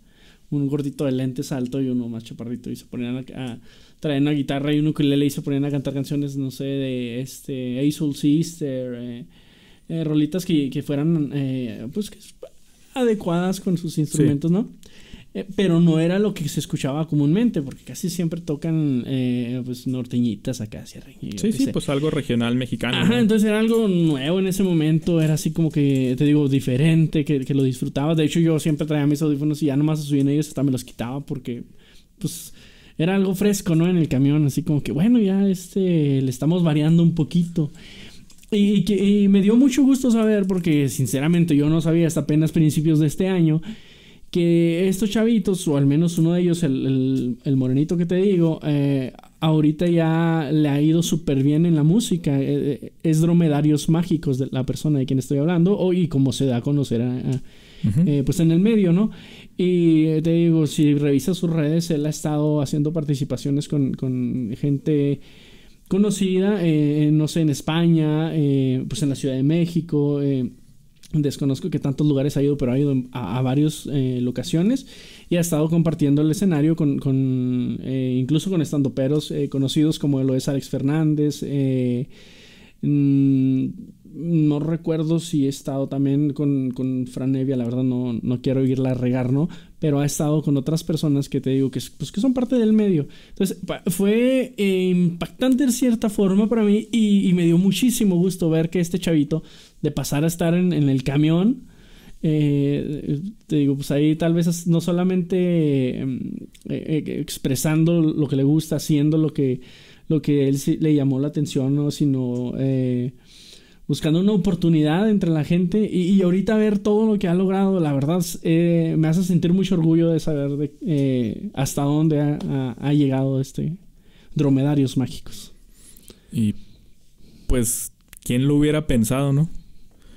un gordito de lentes alto y uno más chaparrito, y se ponían a. a traer una guitarra y un ukulele y se ponían a cantar canciones, no sé, de este. Soul Sister, eh, eh, rolitas que, que fueran. eh, pues que adecuadas con sus instrumentos, ¿no? Eh, pero no era lo que se escuchaba comúnmente, porque casi siempre tocan eh, pues norteñitas acá, y yo Sí, sí, sé. pues algo regional mexicano. Ajá, ¿no? entonces era algo nuevo en ese momento, era así como que, te digo, diferente, que, que lo disfrutabas. De hecho, yo siempre traía mis audífonos y ya nomás subí en ellos, hasta me los quitaba porque, pues, era algo fresco, ¿no? En el camión, así como que, bueno, ya este, le estamos variando un poquito. Y, y y me dio mucho gusto saber, porque sinceramente yo no sabía hasta apenas principios de este año, que estos chavitos, o al menos uno de ellos, el, el- el morenito que te digo, eh, ahorita ya le ha ido súper bien en la música. eh, eh, es dromedarios mágicos de la persona de quien estoy hablando, o, y como se da a conocer a- a- Ujú. eh, pues en el medio, ¿no? Y te digo, si revisas sus redes, él ha estado haciendo participaciones con, con gente conocida, eh, no sé, en España, eh, pues en la Ciudad de México, eh, desconozco que tantos lugares ha ido, pero ha ido a, a varias eh, locaciones y ha estado compartiendo el escenario con, con, eh, incluso con estandoperos eh, conocidos como lo es Alex Fernández, eh, mm, no recuerdo si he estado también con, con Fran Nevia, la verdad no, no quiero irla a regar, ¿no? Pero ha estado con otras personas que te digo que, pues, que son parte del medio. Entonces, fue impactante de cierta forma para mí y me dio muchísimo gusto ver que este chavito, de pasar a estar en, en el camión, eh, te digo, pues ahí tal vez no solamente eh, eh, expresando lo que le gusta, haciendo lo que, lo que él le llamó la atención, ¿no? sino eh, buscando una oportunidad entre la gente y, y ahorita ver todo lo que ha logrado, la verdad me hace sentir mucho orgullo de saber de, hasta dónde ha, ha- ha llegado este dromedarios mágicos. Y pues, ¿quién lo hubiera pensado, no?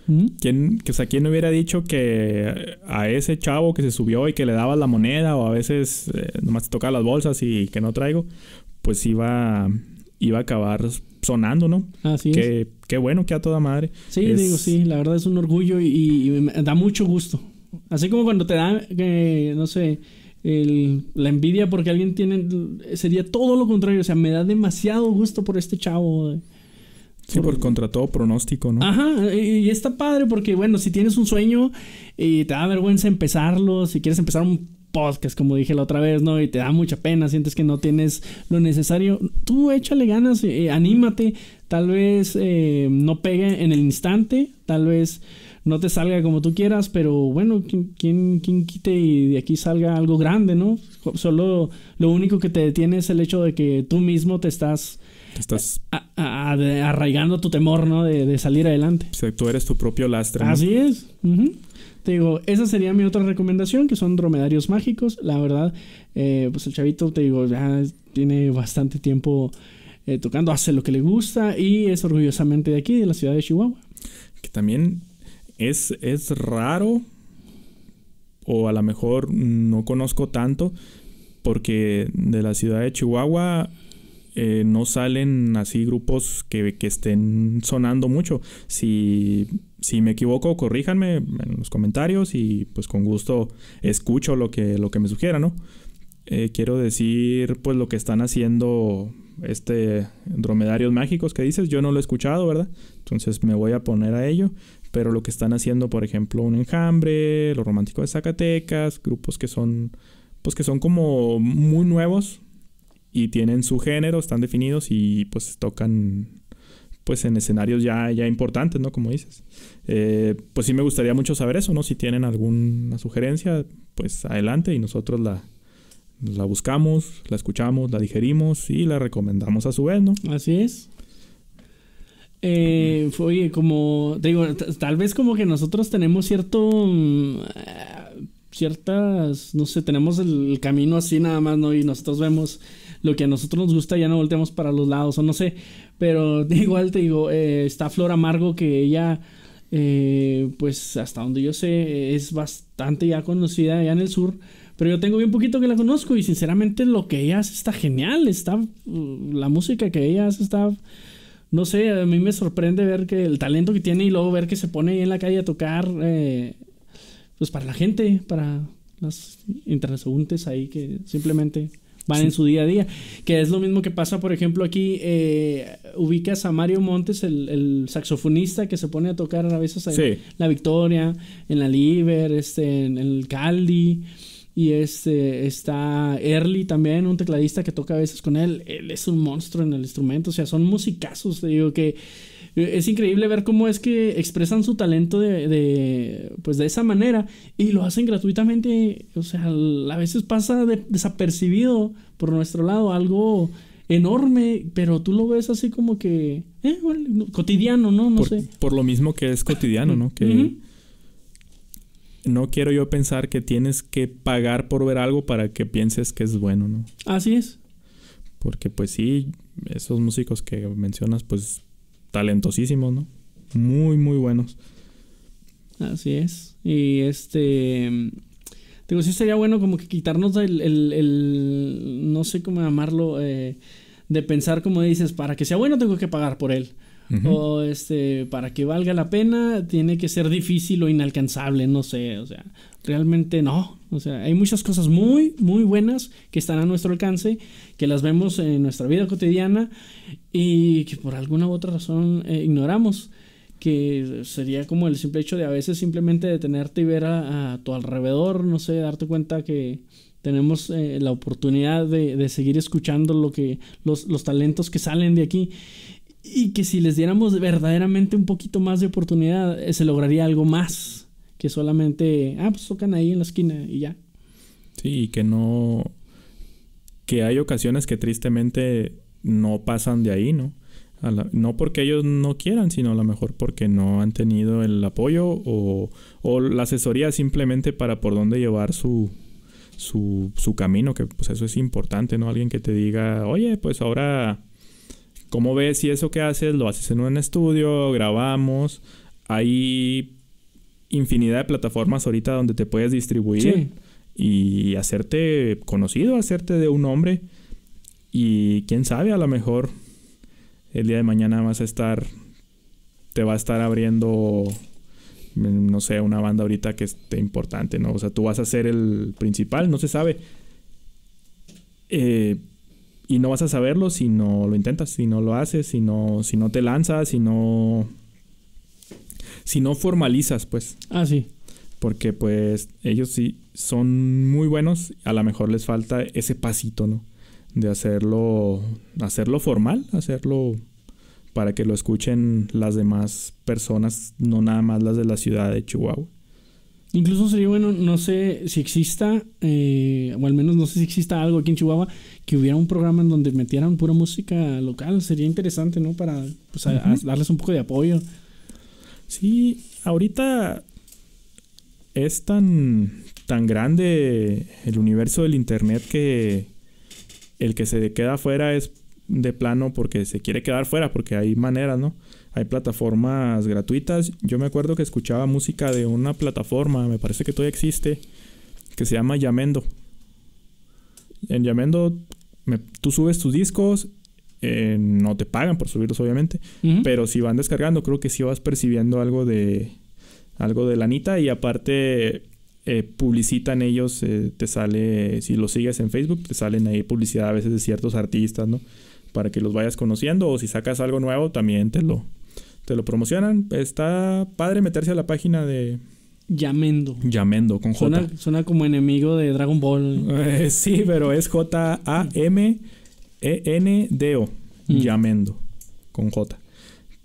¿Mm? ¿Quién, que, o sea, ¿quién hubiera dicho que a ese chavo que se subió y que le daba la moneda o a veces eh, nomás te tocaba las bolsas y que no traigo, pues iba, iba a acabar sonando, ¿no? Así es. Qué, bueno que a toda madre. Sí, Es- digo, sí, la verdad es un orgullo y, y me da mucho gusto. Así como cuando te da, eh, no sé, el- la envidia porque alguien tiene, sería todo lo contrario, o sea, me da demasiado gusto por este chavo. Sí, por contra todo pronóstico, ¿no? Ajá, y, está padre porque, bueno, si tienes un sueño y te da vergüenza empezarlo, si quieres empezar un podcast, como dije la otra vez, ¿no? Y te da mucha pena, sientes que no tienes lo necesario, tú échale ganas, eh, anímate, tal vez eh, no pegue en el instante, tal vez no te salga como tú quieras, pero bueno, ¿quién, quién, quién quite y de aquí salga algo grande, ¿no? Solo lo único que te detiene es el hecho de que tú mismo te estás Te Estás, a- a- a- de- arraigando tu temor, ¿no? De, de salir adelante. o sea, tú eres tu propio lastre. ¿no? Así es. Te digo, esa sería mi otra recomendación, que son dromedarios mágicos. La verdad, eh, pues el chavito, te digo, ya tiene bastante tiempo eh, tocando, hace lo que le gusta y es orgullosamente de aquí, de la ciudad de Chihuahua. Que también es, es raro, o a lo mejor no conozco tanto, porque de la ciudad de Chihuahua eh, no salen así grupos que, que estén sonando mucho. Si, si me equivoco, corríjanme en los comentarios y pues con gusto escucho lo que, lo que me sugiera, ¿no? Eh, quiero decir, pues lo que están haciendo este dromedarios mágicos que dices, yo no lo he escuchado, ¿verdad? Entonces me voy a poner a ello. pero lo que están haciendo, por ejemplo, un enjambre, los románticos de Zacatecas, grupos que son, pues que son como muy nuevos y tienen su género, están definidos y pues tocan pues en escenarios ya, ya importantes, ¿no? Como dices. Eh, pues sí me gustaría mucho saber eso, ¿no? Si tienen alguna sugerencia, pues adelante y nosotros la, la buscamos, la escuchamos, la digerimos y la recomendamos a su vez, ¿no? Así es. Eh, oye, como digo, tal vez como que nosotros tenemos cierto mm, ciertas, no sé, tenemos el, camino así nada más, ¿no? Y nosotros vemos lo que a nosotros nos gusta, ya no volteamos para los lados, o no sé. Pero igual te digo, eh, está Flor Amargo que ella, eh, pues hasta donde yo sé, es bastante ya conocida allá en el sur. Pero yo tengo bien poquito que la conozco y sinceramente lo que ella hace está genial. Está, uh, la música que ella hace está, no sé, a mí me sorprende ver que el talento que tiene y luego ver que se pone ahí en la calle a tocar, eh, pues para la gente, para las internacionales ahí que simplemente van en su día a día. Que es lo mismo que pasa, por ejemplo, aquí eh, ubicas a Mario Montes, el, saxofonista que se pone a tocar a veces en la Victoria, en la Liber, este, en el Caldi. Y este está Early también, un tecladista que toca a veces con él. Él es un monstruo en el instrumento. O sea, son musicazos, te digo que es increíble ver cómo es que expresan su talento de, pues de esa manera y lo hacen gratuitamente. O sea, a veces pasa desapercibido por nuestro lado algo enorme, pero tú lo ves así como que eh, cotidiano, ¿no? No sé. Por lo mismo que es cotidiano, ¿no? Que no quiero yo pensar que tienes que pagar por ver algo para que pienses que es bueno, ¿no? Así es. Porque pues sí, esos músicos que mencionas, pues talentosísimos, ¿no? Muy, muy buenos. Así es. Y este... Digo, sí sería bueno como que quitarnos el, el, no sé cómo llamarlo, eh, de pensar como dices, para que sea bueno tengo que pagar por él. O este, para que valga la pena, tiene que ser difícil o inalcanzable, no sé, o sea, realmente no. O sea, hay muchas cosas muy, muy buenas que están a nuestro alcance, que las vemos en nuestra vida cotidiana y que por alguna u otra razón eh, ignoramos. Que sería como el simple hecho de a veces simplemente detenerte y ver a, tu alrededor, no sé, darte cuenta que tenemos eh, la oportunidad de, de, seguir escuchando lo que, los, los talentos que salen de aquí y que si les diéramos verdaderamente un poquito más de oportunidad, eh, se lograría algo más que solamente, ah, pues tocan ahí en la esquina y ya. Sí, que no, que hay ocasiones que tristemente no pasan de ahí, ¿no? no porque ellos no quieran, sino a lo mejor porque no han tenido el apoyo o, o la asesoría simplemente para por dónde llevar su, su, su camino, que pues eso es importante, ¿no? Alguien que te diga, oye, pues ahora ¿Cómo ves si eso que haces lo haces en un estudio, grabamos? Hay infinidad de plataformas ahorita donde te puedes distribuir y hacerte conocido, hacerte de un nombre. Y quién sabe, a lo mejor el día de mañana vas a estar, te va a estar abriendo, no sé, una banda ahorita que esté importante, ¿no? O sea, tú vas a ser el principal, no se sabe. Eh, y no vas a saberlo si no lo intentas, si no lo haces, si no, si no te lanzas, si no. Si no formalizas, pues. Ah, sí. Porque pues ellos sí son muy buenos. A lo mejor les falta ese pasito, ¿no? De hacerlo. Hacerlo formal, hacerlo para que lo escuchen las demás personas, no nada más las de la ciudad de Chihuahua. Incluso sería bueno, no sé si exista, eh, o al menos no sé si exista algo aquí en Chihuahua, que hubiera un programa en donde metieran pura música local. Sería interesante, ¿no? Para pues, darles un poco de apoyo. Sí, ahorita es tan, tan grande el universo del Internet que el que se queda afuera es de plano porque se quiere quedar fuera, porque hay maneras, ¿no? Hay plataformas gratuitas. Yo me acuerdo que escuchaba música de una plataforma, me parece que todavía existe, que se llama Yamendo. En Yamendo tú subes tus discos, eh, no te pagan por subirlos obviamente, pero si van descargando creo que sí vas percibiendo algo de algo de lanita y aparte eh, publicitan ellos, eh, te sale, si lo sigues en Facebook, te salen ahí publicidad a veces de ciertos artistas, ¿no? Para que los vayas conociendo o si sacas algo nuevo también te lo, te lo promocionan. Está padre meterse a la página de Yamendo. Yamendo con J. Suena, suena como enemigo de Dragon Ball. Eh, sí, pero es J-A-M-E-N-D-O. Mm. Yamendo con J.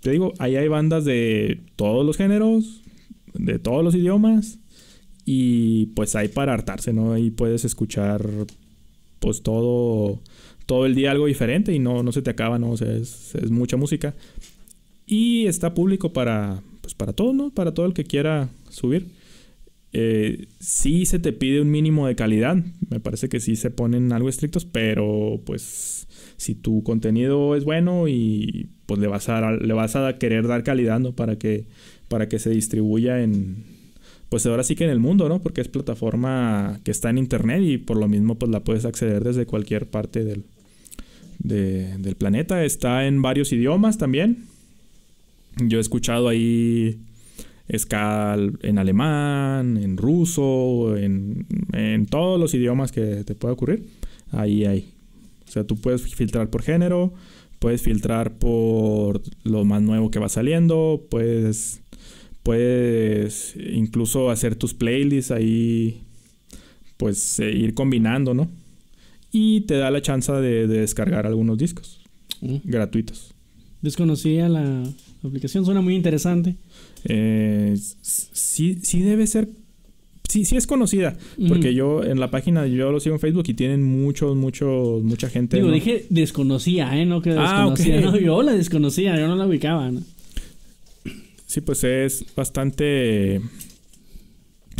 Te digo, ahí hay bandas de todos los géneros, de todos los idiomas. Y pues hay para hartarse, ¿no? Ahí puedes escuchar pues todo, todo el día algo diferente y no, no se te acaba, ¿no? O sea, es, es mucha música. Y está público para, pues para todo, ¿no? Para todo el que quiera subir. Eh, sí se te pide un mínimo de calidad. Me parece que sí se ponen algo estrictos, pero pues si tu contenido es bueno y pues le vas a, le vas a querer dar calidad, ¿no? Para que, para que se distribuya en, pues ahora sí que en el mundo, ¿no? Porque es plataforma que está en internet y por lo mismo pues la puedes acceder desde cualquier parte del, de- del planeta. Está en varios idiomas también. Yo he escuchado ahí ska en alemán, en ruso, en, en todos los idiomas que te pueda ocurrir. Ahí hay. O sea, tú puedes filtrar por género, puedes filtrar por lo más nuevo que va saliendo, puedes, puedes incluso hacer tus playlists ahí, pues eh, ir combinando, ¿no? Y te da la chance de, de descargar algunos discos Mm. gratuitos. Desconocía la aplicación, suena muy interesante. Eh, sí, sí debe ser. Sí, sí es conocida. Porque Mm. yo en la página, yo lo sigo en Facebook y tienen muchos, muchos, mucha gente. Digo, ¿no? dije desconocía, ¿eh? No que Ah, desconocía. ok. No, yo la desconocía, yo no la ubicaba, ¿no? Sí, pues es bastante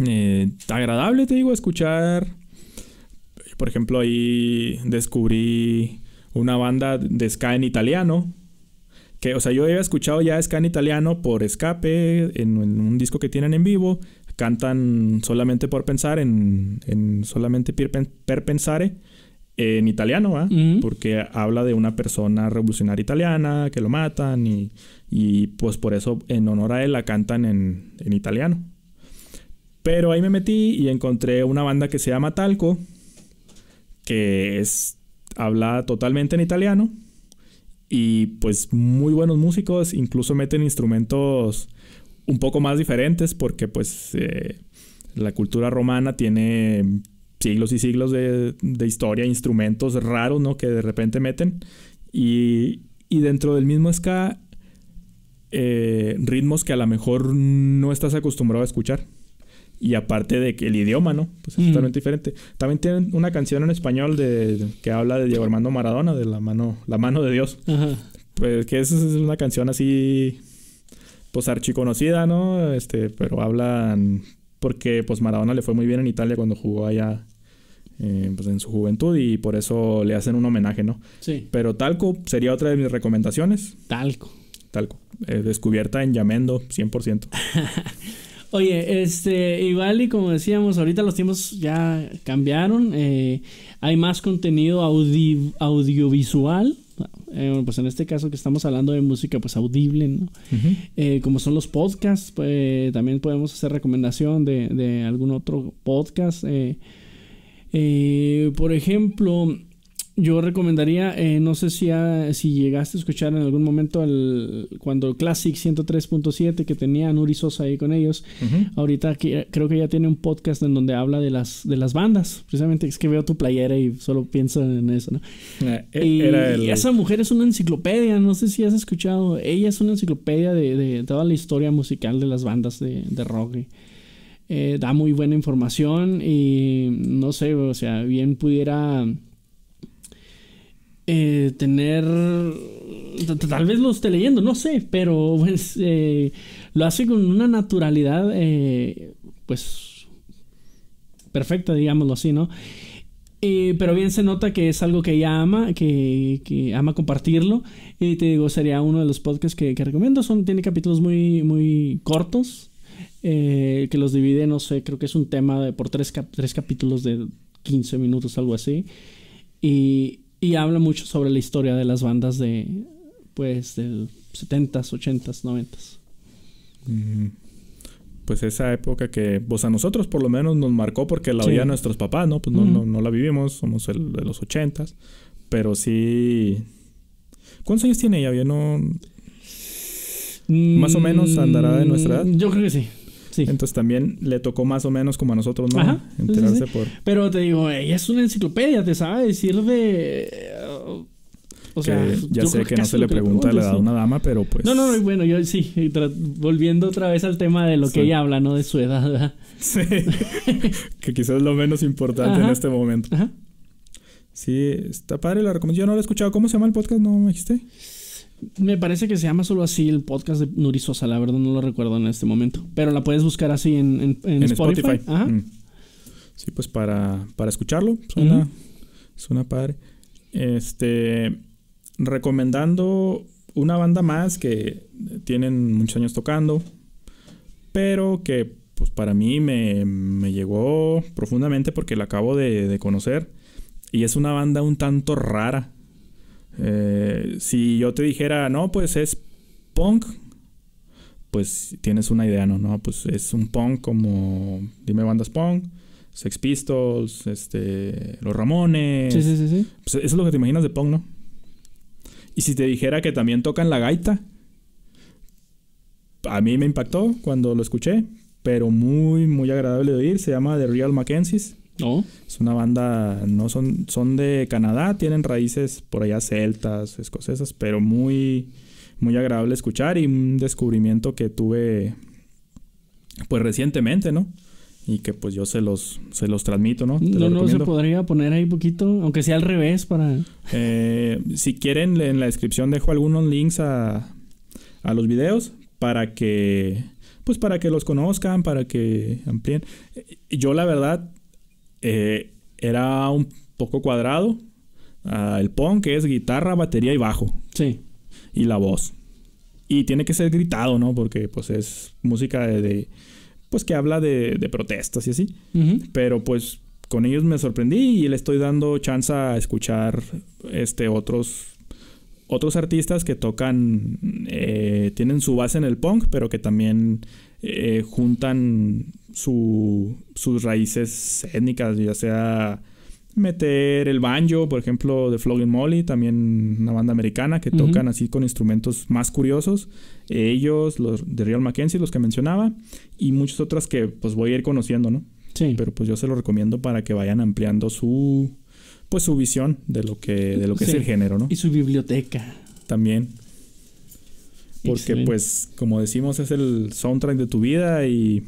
eh, agradable, te digo, escuchar. Por ejemplo, ahí descubrí una banda de ska en italiano. Que, o sea, yo había escuchado ya ska en italiano por Escape, en, en un disco que tienen en vivo. Cantan solamente por pensar, en, en solamente per, pen- per pensare, en italiano, ¿ah? Porque habla de una persona revolucionaria italiana que lo matan y, y pues por eso en honor a él la cantan en, en italiano. Pero ahí me metí y encontré una banda que se llama Talco, que es habla totalmente en italiano y pues muy buenos músicos, incluso meten instrumentos un poco más diferentes porque pues eh, la cultura romana tiene siglos y siglos de, de historia, instrumentos raros, ¿no? Que de repente meten y, y dentro del mismo ska eh, ritmos que a lo mejor no estás acostumbrado a escuchar. Y aparte de que el idioma, ¿no? Pues es Mm. totalmente diferente. También tienen una canción en español de, que habla de Diego Armando Maradona, de la mano, la mano de Dios. Ajá. Pues que es una canción así, pues archiconocida, ¿no? Este, pero hablan porque pues Maradona le fue muy bien en Italia cuando jugó allá, eh, pues en su juventud y por eso le hacen un homenaje, ¿no? Sí, Pero Talco sería otra de mis recomendaciones. talco. Talco, eh, descubierta en Yamendo, 100%. Oye, este, igual y como decíamos, ahorita los tiempos ya cambiaron. eh, hay más contenido audi- audiovisual. eh, pues en este caso que estamos hablando de música, pues audible, ¿no? Eh, como son los podcasts, pues, también podemos hacer recomendación de, de algún otro podcast. por ejemplo, yo recomendaría, eh, no sé si, ha- si llegaste a escuchar en algún momento el, cuando Classic 103.7 que tenía Nuri Sosa ahí con ellos. Ahorita creo que ya tiene un podcast en donde habla de las, de las bandas. Precisamente es que veo tu playera y solo pienso en eso, ¿no? Eh, eh, Y, era el- y esa mujer es una enciclopedia, no sé si has escuchado. Ella es una enciclopedia de, de toda la historia musical de las bandas de, de rock. y, eh, da muy buena información y no sé, o sea, bien pudiera eh, tener... Tal vez lo esté leyendo, no sé, pero pues eh, lo hace con una naturalidad, eh, pues, perfecta, digámoslo así, ¿no? Pero bien se nota que es algo que ella ama, que, ama compartirlo. Y te digo, sería uno de los podcasts que, que recomiendo. Son, tiene capítulos muy, muy cortos, que los divide, no sé, creo que es un tema de, por tres, cap- tres capítulos de 15 minutos, algo así. Y, y habla mucho sobre la historia de las bandas de, pues, del 70s, 80s, 90s. Mm, Pues esa época que, pues a nosotros por lo menos nos marcó porque la Sí. oían nuestros papás, ¿no? Pues no, no, no la vivimos, somos el de los ochentas. Pero sí. ¿Cuántos años tiene ella? Yo no. Más o menos andará de nuestra edad. Mm, Yo creo que sí. Sí. Entonces también le tocó más o menos como a nosotros, ¿no? Ajá, Enterarse sí, por... Pero te digo, ella es una enciclopedia, te sabe decir de. O sea, que ya sé que no se le pregunta la edad a una dama, pero pues... No, no, no, bueno, yo sí, volviendo otra vez al tema de lo Sí. que ella habla, ¿no? De su edad, ¿verdad? Sí. que quizás es lo menos importante en este momento. Ajá. Sí, está padre la recomendación. Yo no lo he escuchado. ¿Cómo se llama el podcast? ¿No me dijiste? Me parece que se llama solo así el podcast de Nuri Sosa, la verdad no lo recuerdo en este momento. Pero la puedes buscar así en, en, en En Spotify. Spotify. Ajá. Mm. Sí, pues para, para escucharlo. Suena, Ujú. suena padre. Este. Recomendando una banda más que tienen muchos años tocando. Pero que pues para mí me, me llegó profundamente porque la acabo de, de conocer. Y es una banda un tanto rara. Eh, si yo te dijera, no, pues es punk, pues tienes una idea, ¿no? No, pues es un punk como, dime bandas punk, Sex Pistols, este, Los Ramones. Sí, sí, sí, sí. Pues eso es lo que te imaginas de punk, ¿no? Y si te dijera que también tocan la gaita, a mí me impactó cuando lo escuché, pero muy, muy agradable de oír. Se llama The Real Mackenzies. Es una banda, no son, son de Canadá, tienen raíces por allá celtas, escocesas, pero muy, muy agradable escuchar y un descubrimiento que tuve pues recientemente, ¿no? Y que pues yo se los, se los transmito, ¿no? Te No, no se podría poner ahí poquito, aunque sea al revés para. Eh, si quieren, en la descripción dejo algunos links a, a los videos para que, pues para que los conozcan, para que amplíen. Yo la verdad eh, era un poco cuadrado. Ah, el punk que es guitarra, batería y bajo Sí. y la voz. Y tiene que ser gritado, ¿no? Porque pues es música de, de- pues que habla de, de protestas y así. Pero pues con ellos me sorprendí y le estoy dando chance a escuchar este otros otros artistas que tocan eh, tienen su base en el punk pero que también eh, juntan su, sus raíces étnicas ya sea meter el banjo por ejemplo de Flogging Molly también una banda americana que tocan así con instrumentos más curiosos ellos los de Real Mackenzie los que mencionaba y muchas otras que pues voy a ir conociendo no Sí. pero pues yo se lo recomiendo para que vayan ampliando su pues su visión de lo que de lo que Sí. es el género, ¿no? Y su biblioteca. También porque Excelente. pues como decimos es el soundtrack de tu vida y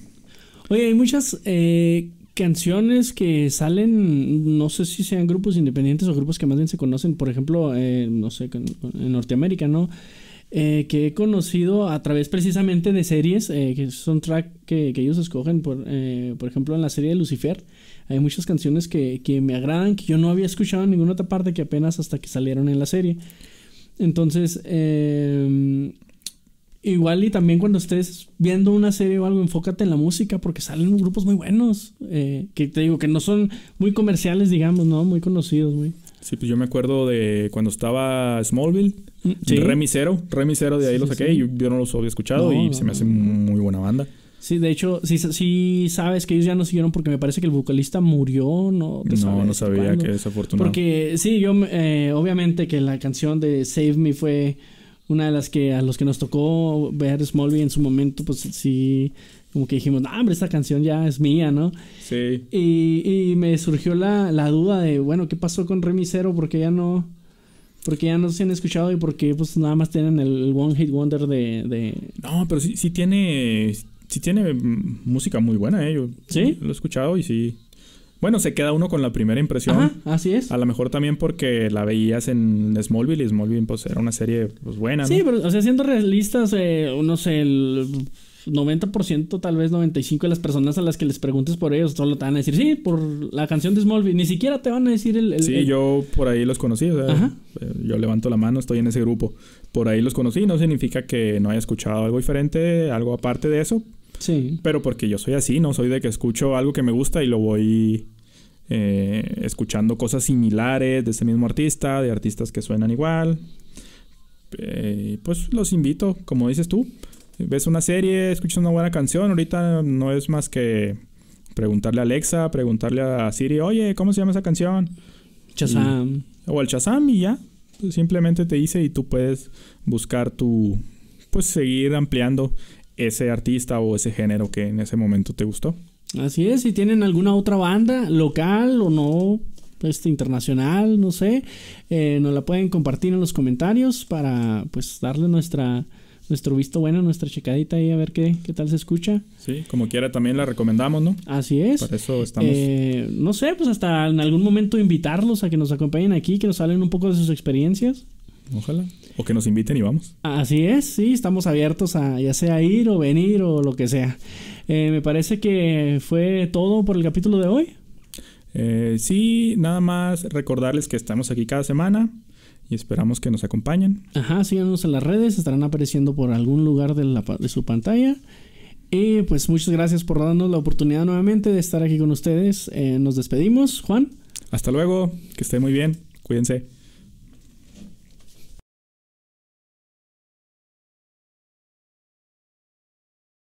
Oye, hay muchas eh, canciones que salen, no sé si sean grupos independientes o grupos que más bien se conocen, por ejemplo, eh, no sé, en Norteamérica, ¿no? Eh, que he conocido a través precisamente de series, eh, que son track que, que ellos escogen, por, eh, por ejemplo, en la serie de Lucifer. Hay muchas canciones que, que me agradan, que yo no había escuchado en ninguna otra parte, que apenas hasta que salieron en la serie. Entonces, eh, igual y también cuando estés viendo una serie o algo, enfócate en la música porque salen grupos muy buenos. eh, que te digo que no son muy comerciales, digamos, ¿no? Muy conocidos, muy. sí pues yo me acuerdo de cuando estaba Smallville, Sí, Remy Zero, Remy Zero de ahí Sí, lo sí, saqué sí. y yo, yo no los había escuchado No, y no, se me hace muy buena banda. sí, de hecho, sí, sí sabes que ellos ya no siguieron porque me parece que el vocalista murió, ¿no? ¿Te No, sabes no sabía cuándo? que desafortunado. Porque sí, yo eh, obviamente que la canción de Save Me fue una de las que a los que nos tocó ver Smallville en su momento, pues sí, como que dijimos, no, hombre, esta canción ya es mía, ¿no? Sí, Y, y me surgió la, la duda de, bueno, ¿qué pasó con Remy Zero? Porque ya no... Porque ya no se han escuchado y porque pues nada más tienen el, One Hit Wonder de... de... No, pero sí, sí tiene. Sí tiene música muy buena, ¿eh? Yo ¿Sí? lo he escuchado y sí. Bueno, se queda uno con la primera impresión. Ajá, así es. A lo mejor también porque la veías en Smallville y Smallville pues era una serie pues buena, ¿no? Sí, pero, o sea, siendo realistas, eh, no sé, el 90%, tal vez 95% de las personas a las que les preguntes por ellos solo te van a decir, sí, por la canción de Smallville. Ni siquiera te van a decir el... el- Sí, el- yo por ahí los conocí, o sea, Ajá. eh, yo levanto la mano, estoy en ese grupo. Por ahí los conocí, no significa que no haya escuchado algo diferente, algo aparte de eso, Sí. pero porque yo soy así, ¿no? Soy de que escucho algo que me gusta y lo voy eh, escuchando cosas similares de ese mismo artista, de artistas que suenan igual. Eh, pues los invito, como dices tú, ves una serie, escuchas una buena canción, ahorita no es más que preguntarle a Alexa, preguntarle a Siri, oye, ¿cómo se llama esa canción? Shazam. O al Shazam y ya, pues, simplemente te dice y tú puedes buscar tu, pues seguir ampliando ese artista o ese género que en ese momento te gustó. Así es, si tienen alguna otra banda local o no, este internacional, no sé, eh, nos la pueden compartir en los comentarios para pues darle nuestra nuestro visto bueno, nuestra checadita ahí a ver qué, qué tal se escucha. Sí, como quiera también la recomendamos, ¿no? Así es. Por eso estamos. Eh, no sé, pues hasta en algún momento invitarlos a que nos acompañen aquí, que nos hablen un poco de sus experiencias. Ojalá. O que nos inviten y vamos. Así es, sí, estamos abiertos a ya sea ir o venir o lo que sea. Eh, me parece que fue todo por el capítulo de hoy. Eh, sí, nada más recordarles que estamos aquí cada semana y esperamos que nos acompañen. Ajá, síganos en las redes, estarán apareciendo por algún lugar de, la, de su pantalla. Y pues muchas gracias por darnos la oportunidad nuevamente de estar aquí con ustedes. Eh, nos despedimos, Juan. Hasta luego, que esté muy bien, cuídense.